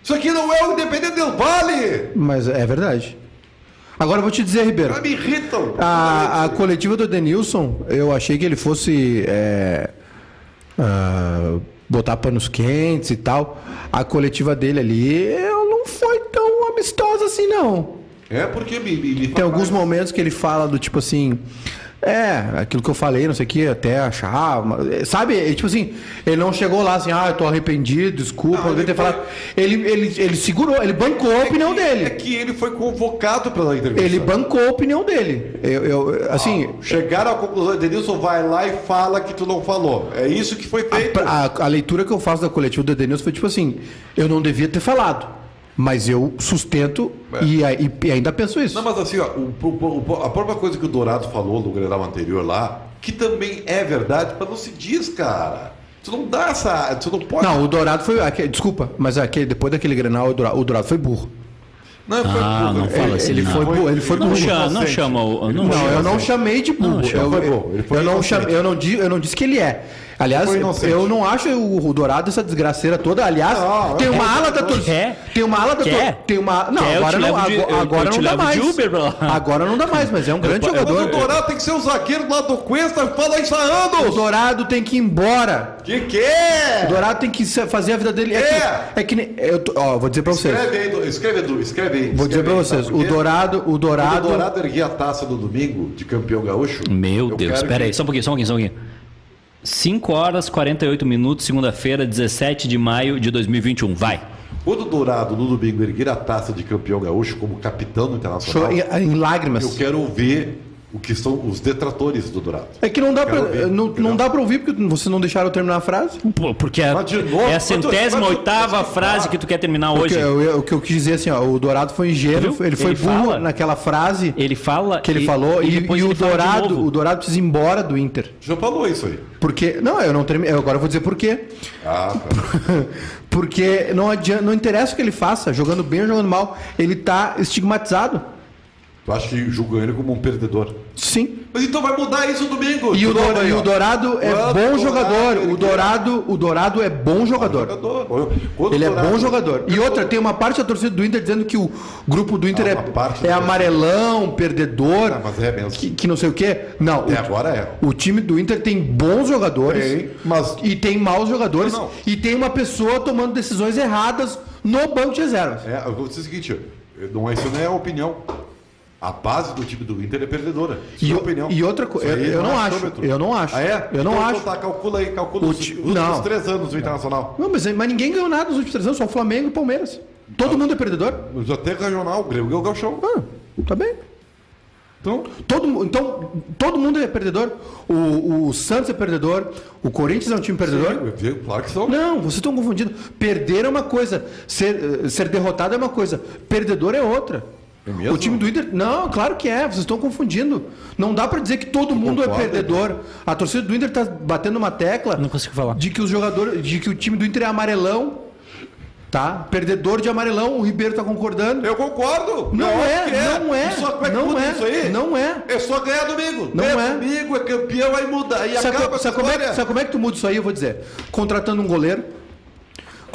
S1: Isso aqui não é o Independente del Vale!
S3: Mas é verdade. Agora eu vou te dizer, Ribeiro.
S1: Ah, me irritam.
S3: A, a coletiva do Denilson, eu achei que ele fosse é, uh, botar panos quentes e tal. A coletiva dele ali não foi tão amistosa assim, não.
S1: É porque me, me
S3: Tem alguns momentos que ele fala do tipo assim. É, aquilo que eu falei, não sei o que, até achar. Sabe, tipo assim, ele não chegou lá assim, ah, eu tô arrependido, desculpa, não, ele, ter foi... falado. Ele, ele, ele segurou, ele bancou a é opinião
S1: que,
S3: dele.
S1: É que ele foi convocado pela entrevista.
S3: Ele bancou a opinião dele. Eu, eu assim.
S1: Ah, chegaram à conclusão, Denilson vai lá e fala que tu não falou. É isso que foi feito.
S3: A, a, a leitura que eu faço da coletiva do Denilson foi tipo assim: eu não devia ter falado. Mas eu sustento é. e, e, ainda penso isso.
S1: Não, mas assim, ó, o, o, a própria coisa que o Dourado falou no Grenal anterior lá, que também é verdade, mas não se diz, cara. Tu não dá essa. Tu não pode.
S3: Não, o Dourado foi. Desculpa, mas aquele, depois daquele Grenal, o Dourado, o Dourado foi burro.
S2: Não, foi ah, burro. não fala assim.
S3: Ele, foi, burro, ele foi
S2: não
S3: burro.
S2: Chama, não chama o. Não,
S3: não eu não chamei de burro. Não, eu, eu, eu, não chamei, eu, não, eu não disse que ele é. Aliás, eu não acho o Dourado essa desgraceira toda. Aliás, não, tem uma é, ala da torcida. Tem uma ala da torcida. Tem uma. Não, Quer? agora não. De, agora não dá mais. Agora não dá mais, mas é um grande jogador.
S1: O Dourado tem que ser o zagueiro lá do Cuesta. Fala isso há anos.
S3: O Dourado tem que ir embora.
S1: Que que é?
S3: O Dourado tem que fazer a vida dele. É, que, é que eu, ó, vou dizer pra vocês.
S1: Escreve aí, escreve, Edu, escreve aí.
S3: Vou dizer pra vocês. O Dourado, o Dourado.
S1: O Dourado erguia a taça do domingo de campeão gaúcho.
S2: Meu Deus, espera aí, só um pouquinho, só um pouquinho, só um pouquinho. 5 horas 48 minutos, segunda-feira, 17 de maio de 2021. Vai.
S1: O do Dourado, no domingo, erguer a taça de campeão gaúcho como capitão do Internacional.
S3: Show, em, em lágrimas.
S1: Eu quero ver o que são os detratores do Dourado.
S3: É que não dá para não, não dá para ouvir porque vocês não deixaram eu terminar a frase.
S2: Pô, porque é, novo, é a centésima tu, oitava tu, frase que tu quer terminar
S3: porque
S2: hoje.
S3: O que eu quis dizer assim, ó, o Dourado foi ingênuo, ele foi ele burro fala, naquela frase.
S2: Ele fala
S3: que ele e, falou e, e, e o Dourado, o Dourado precisa ir embora do Inter.
S1: Já falou isso aí.
S3: Porque não, eu não terminei, agora eu vou dizer por quê.
S1: Ah,
S3: tá. porque não adianta, não interessa o que ele faça, jogando bem ou jogando mal, ele tá estigmatizado.
S1: Tu acha que julgam ele como um perdedor?
S3: Sim.
S1: Mas então vai mudar isso domingo.
S3: E, o, aí, e o Dourado é Quando bom jogador. O Dourado, o Dourado é bom jogador. Jogador. Ele é bom jogador. E outra, tem uma parte da torcida do Inter dizendo que o grupo do Inter ah, é, é amarelão, perdedor.
S1: Ah, mas é mesmo.
S3: Que, que não sei o quê. Não.
S1: Até o, agora é.
S3: O time do Inter tem bons jogadores. Tem, mas... E tem maus jogadores. Não, não. E tem uma pessoa tomando decisões erradas no banco de reservas.
S1: É, eu vou dizer o seguinte, não, isso não é opinião. A base do time do Inter é perdedora.
S3: E, opinião. e outra coisa, eu, eu, não é acho. Eu não acho.
S1: Ah, é?
S3: Eu não então, acho.
S1: Tá, calcula aí, calcula os, últimos não. três anos do Internacional.
S3: Não, mas, mas ninguém ganhou nada nos últimos três anos, só o Flamengo e o Palmeiras. Todo não. mundo é perdedor.
S1: Mas até regional, o Grêmio é o Galchão.
S3: Ah, tá bem. Então, todo, então, todo mundo é perdedor. O, o Santos é perdedor. O Corinthians é um time perdedor.
S1: Sim, claro que são.
S3: Não, vocês estão confundindo. Perder é uma coisa, ser, eh, ser derrotado é uma coisa, perdedor é outra. É o time do Inter. Não, claro que é, vocês estão confundindo. Não dá para dizer que todo eu mundo é concordo, é perdedor. A torcida do Inter está batendo uma tecla
S2: não consigo falar.
S3: de que os jogadores. de que o time do Inter é amarelão. Tá? Perdedor de amarelão, o Ribeiro está concordando.
S1: Eu concordo.
S3: Não é, é, não é.
S1: Só como é
S3: que não é,
S1: isso aí?
S3: Não é.
S1: É só ganhar domingo.
S3: Não é.
S1: Domingo é campeão, aí muda. Aí sabe, acaba
S3: sabe, como é, sabe como é que tu muda isso aí? Eu vou dizer. Contratando um goleiro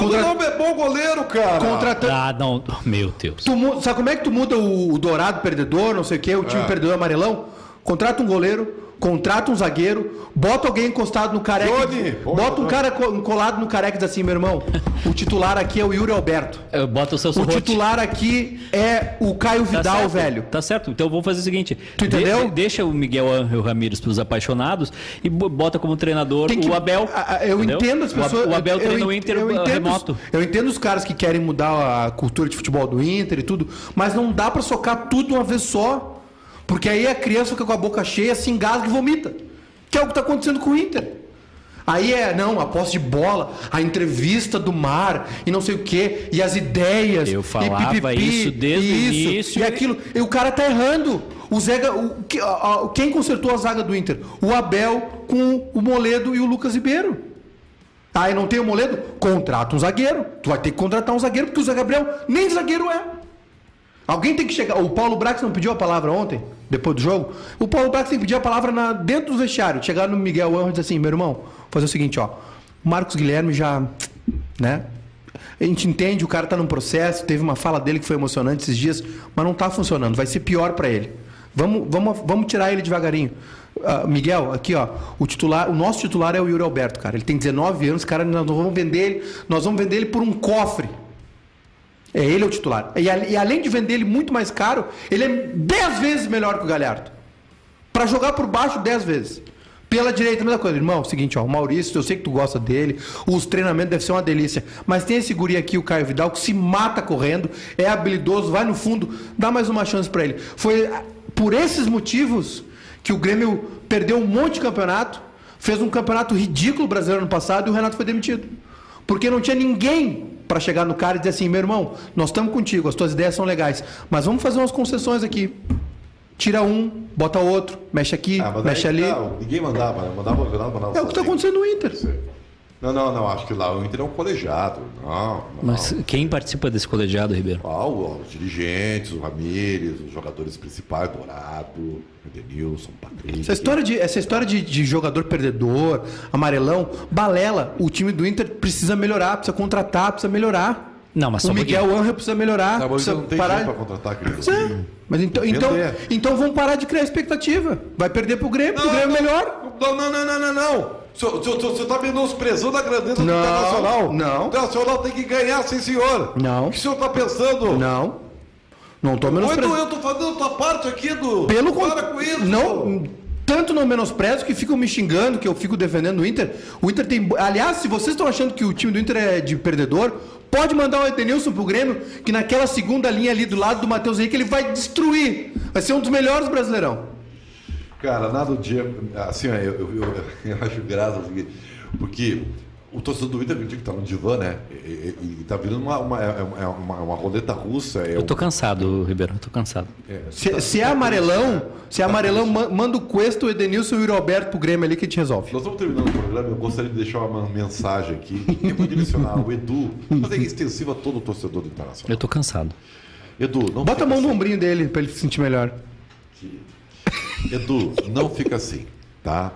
S1: Contra... O nome é bom goleiro, cara.
S2: Contratando... Ah, não. Meu Deus.
S3: Tu, sabe como é que tu muda o, o Dourado perdedor, não sei o quê, o time é. perdedor amarelão? Contrata um goleiro, contrata um zagueiro, bota alguém encostado no careca.
S1: Johnny,
S3: bota um cara co- colado no careca e diz assim, meu irmão, o titular aqui é o Yuri Alberto.
S2: Eu boto o seu
S3: O titular aqui é o Caio
S2: Tá
S3: Vidal,
S2: certo,
S3: velho.
S2: Tá certo. Então vamos fazer o seguinte.
S3: Tu entendeu?
S2: de- deixa o Miguel Angel Ramírez pros apaixonados e bo- bota como treinador
S3: Tem que-
S2: o Abel.
S3: Eu
S2: entendeu?
S3: entendo as pessoas.
S2: O Abel
S3: eu-
S2: treina
S3: eu
S2: o Inter
S3: eu
S2: uh,
S3: entendo,
S2: remoto.
S3: os- Eu entendo os caras que querem mudar a cultura de futebol do Inter e tudo, mas não dá pra socar tudo uma vez só. Porque aí a criança fica com a boca cheia, se engasga e vomita. Que é o que tá acontecendo com o Inter. Aí é, não, a posse de bola, a entrevista do mar e não sei o quê, e as ideias.
S2: Eu
S3: e
S2: falava isso desde o
S3: isso,
S2: início.
S3: E aquilo. E o cara tá errando. O Zega, o, que- a- a- quem consertou a zaga do Inter? O Abel com o Moledo e o Lucas Ribeiro. Aí não tem o Moledo? Contrata um zagueiro. Tu vai ter que contratar um zagueiro, porque o Zé Gabriel nem zagueiro é. Alguém tem que chegar. O Paulo Brax não pediu a palavra ontem, depois do jogo? O Paulo Brax tem que pedir a palavra na- dentro do vestiário. Chegar no Miguel Anjo e dizer assim: meu irmão, fazer o seguinte, ó. Marcos Guilherme já. né? A gente entende, o cara tá num processo, teve uma fala dele que foi emocionante esses dias, mas não tá funcionando, vai ser pior para ele. Vamos, vamos, vamos tirar ele devagarinho. Ah, Miguel, aqui ó, o titular, o nosso titular é o Yuri Alberto, cara. Ele tem 19 anos, cara, nós vamos vender ele, nós vamos vender ele por um cofre. É ele é o titular. E, e além de vender ele muito mais caro, ele é 10 vezes melhor que o Galhardo. Pra jogar por baixo 10 vezes. Pela direita, mesma coisa. Irmão, é o seguinte, ó, o Maurício, eu sei que tu gosta dele, os treinamentos devem ser uma delícia, mas tem esse guri aqui, o Caio Vidal, que se mata correndo, é habilidoso, vai no fundo, dá mais uma chance pra ele. Foi ah, por esses motivos que o Grêmio perdeu um monte de campeonato, fez um campeonato ridículo brasileiro ano passado e o Renato foi demitido. Porque não tinha ninguém para chegar no cara e dizer assim, meu irmão, nós estamos contigo, as tuas ideias são legais, mas vamos fazer umas concessões aqui. Tira um, bota outro, mexe aqui,
S1: Ah,
S3: mexe
S1: aí,
S3: ali.
S1: Não, ninguém mandava, né? Mandava o mandava
S3: É o que está acontecendo no Inter.
S1: Não, não, não. Acho que lá o Inter é um colegiado. Não, não.
S2: Mas quem participa desse colegiado, Ribeiro?
S1: Ah, os dirigentes, o Ramires, os jogadores principais, Dourado, Edenilson, Patrick.
S3: Essa história, de, essa história de, de jogador perdedor, amarelão, balela. O time do Inter precisa melhorar, precisa contratar, precisa melhorar.
S2: Não, mas
S3: o
S2: só um
S3: Miguel
S2: pouquinho.
S3: Angel precisa melhorar.
S1: Tá, mas
S3: precisa
S1: não tem
S3: parar.
S1: pra contratar, querido.
S3: É. Mas então, então, então vamos parar de criar expectativa. Vai perder pro Grêmio, porque o Grêmio é melhor.
S1: Não, não, não, não, não, não. O senhor, o senhor- o senhor tá menosprezando a grandeza
S3: Não,
S1: do Internacional.
S3: não.
S1: O Internacional tem que ganhar, sim, senhor.
S3: Não.
S1: O que o senhor tá pensando?
S3: Não. Não tô
S1: Ou então
S3: menosprezando.
S1: eu tô fazendo a tua parte aqui do.
S3: Pelo contrário.
S1: com isso.
S3: Não, tanto não menosprezo que ficam me xingando, que eu fico defendendo o Inter. O Inter tem. Aliás, se vocês estão achando que o time do Inter é de perdedor, pode mandar o Edenilson pro Grêmio, que naquela segunda linha ali do lado do Matheus Henrique ele vai destruir. Vai ser um dos melhores brasileirão.
S1: Cara, nada do dia. Assim, eu, eu, eu, eu acho graça o seguinte, porque o torcedor do Inter que tá no divã, né? E, e- e tá virando uma, uma, é uma, é uma, uma roleta russa. É
S2: Eu tô
S1: um-
S2: cansado, Ribeiro, eu tô cansado.
S3: Se, se é amarelão, se é amarelão, ma- manda o Cuesta, o Edenilson e o Roberto pro Grêmio ali que a gente resolve.
S1: Nós estamos terminando o programa, eu gostaria de deixar uma mensagem aqui. Eu vou direcionar o Edu, mas é extensiva a todo o torcedor do Internacional.
S2: Eu tô cansado.
S1: Edu, não
S3: Bota a mão no
S1: assim.
S3: ombrinho dele pra ele se sentir melhor.
S1: Edu, não fica assim, tá?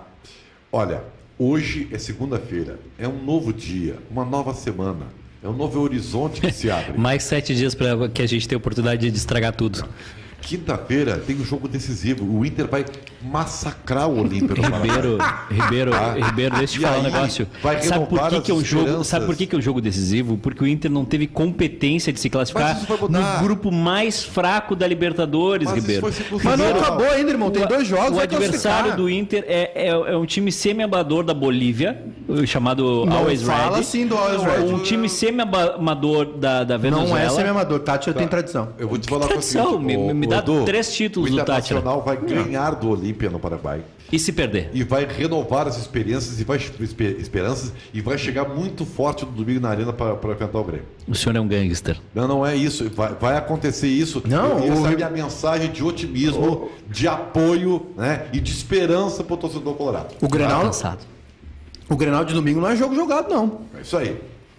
S1: Olha, hoje é segunda-feira, é um novo dia, uma nova semana, é um novo horizonte que se abre.
S2: Mais sete dias pra que a gente tenha oportunidade de estragar tudo.
S1: Quinta-feira tem um jogo decisivo. O Inter vai massacrar o Olímpia no
S2: Ribeiro. Ribeiro,
S1: Ah.
S2: Ribeiro, deixa eu te falar um negócio.
S1: vai
S2: Sabe por que, que é um jogo? Sabe por que, que é um jogo decisivo? Porque o Inter não teve competência de se classificar no grupo mais fraco da Libertadores,
S1: Mas
S2: Ribeiro.
S3: Mas não acabou ainda, irmão. Tem
S2: O-
S3: dois jogos.
S2: O adversário do Inter é, é, é um time semi-amador da Bolívia, chamado
S3: Não
S2: Always
S3: fala
S2: Ready.
S3: assim do Always Ready.
S2: Um time semi-amador da, da Venezuela.
S3: Não é semi-amador. Tati tem tradição.
S1: Eu vou te falar com
S2: Tradição, me- me dá três títulos
S1: o
S2: do Tátira.
S1: Internacional vai ganhar do Olímpia no Paraguai.
S2: E se perder?
S1: E vai renovar as experiências e vai espe- esperanças e vai chegar muito forte no domingo na arena para enfrentar o Grêmio.
S2: O senhor é um gangster.
S1: Não, não é isso. Vai, vai acontecer isso.
S3: Não,
S1: e essa
S3: o-
S1: é a minha mensagem de otimismo, de apoio né, e de esperança para o torcedor colorado.
S3: O Grenal,
S2: Cansado.
S3: o Grenal de domingo não é jogo jogado, não.
S1: É isso aí.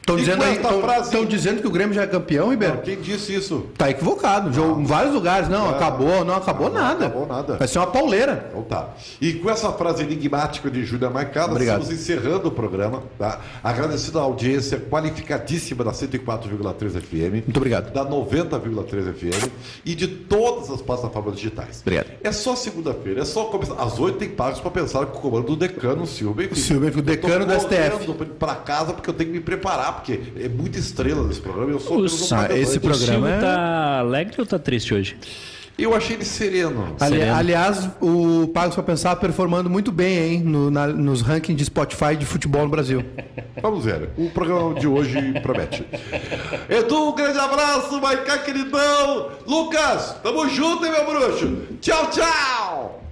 S3: Estão dizendo, aí- tão-
S1: frase-
S3: tão dizendo que o Grêmio já é campeão, Ribeiro?
S1: Quem disse isso?
S3: Tá equivocado. Jogo em vários lugares. Não,
S1: Ah.
S3: acabou, não acabou
S1: Não,
S3: nada.
S1: acabou nada.
S3: Vai ser uma pauleira.
S1: Então tá. E com essa frase enigmática de Júlia Marcada,
S3: Obrigado.
S1: estamos encerrando o programa. Tá? Agradecendo a audiência qualificadíssima da 104,3 FM.
S3: Muito obrigado.
S1: Da 90,3 FM e de todas as plataformas digitais.
S3: Obrigado.
S1: É só segunda-feira, é só começar. Às 8 tem pagos para pensar com o comando do decano Silva. Enfim,
S3: Silva, o decano do STF.
S1: Pra casa porque eu tenho que me preparar, porque é muita estrela nesse programa. Eu sou
S2: O
S1: pagador.
S3: esse
S2: O
S3: programa
S2: Silvio
S3: é-
S2: tá alegre ou tá triste hoje?
S1: Eu achei ele sereno.
S3: Ali-
S2: Sereno.
S3: aliás, o Pagos para Pensar performando muito bem, hein? no- na- nos rankings de Spotify de futebol no Brasil.
S1: Vamos ver. O programa de hoje promete. Edu, um grande abraço, Maicá, queridão. Lucas, tamo junto, hein, meu bruxo? Tchau, tchau.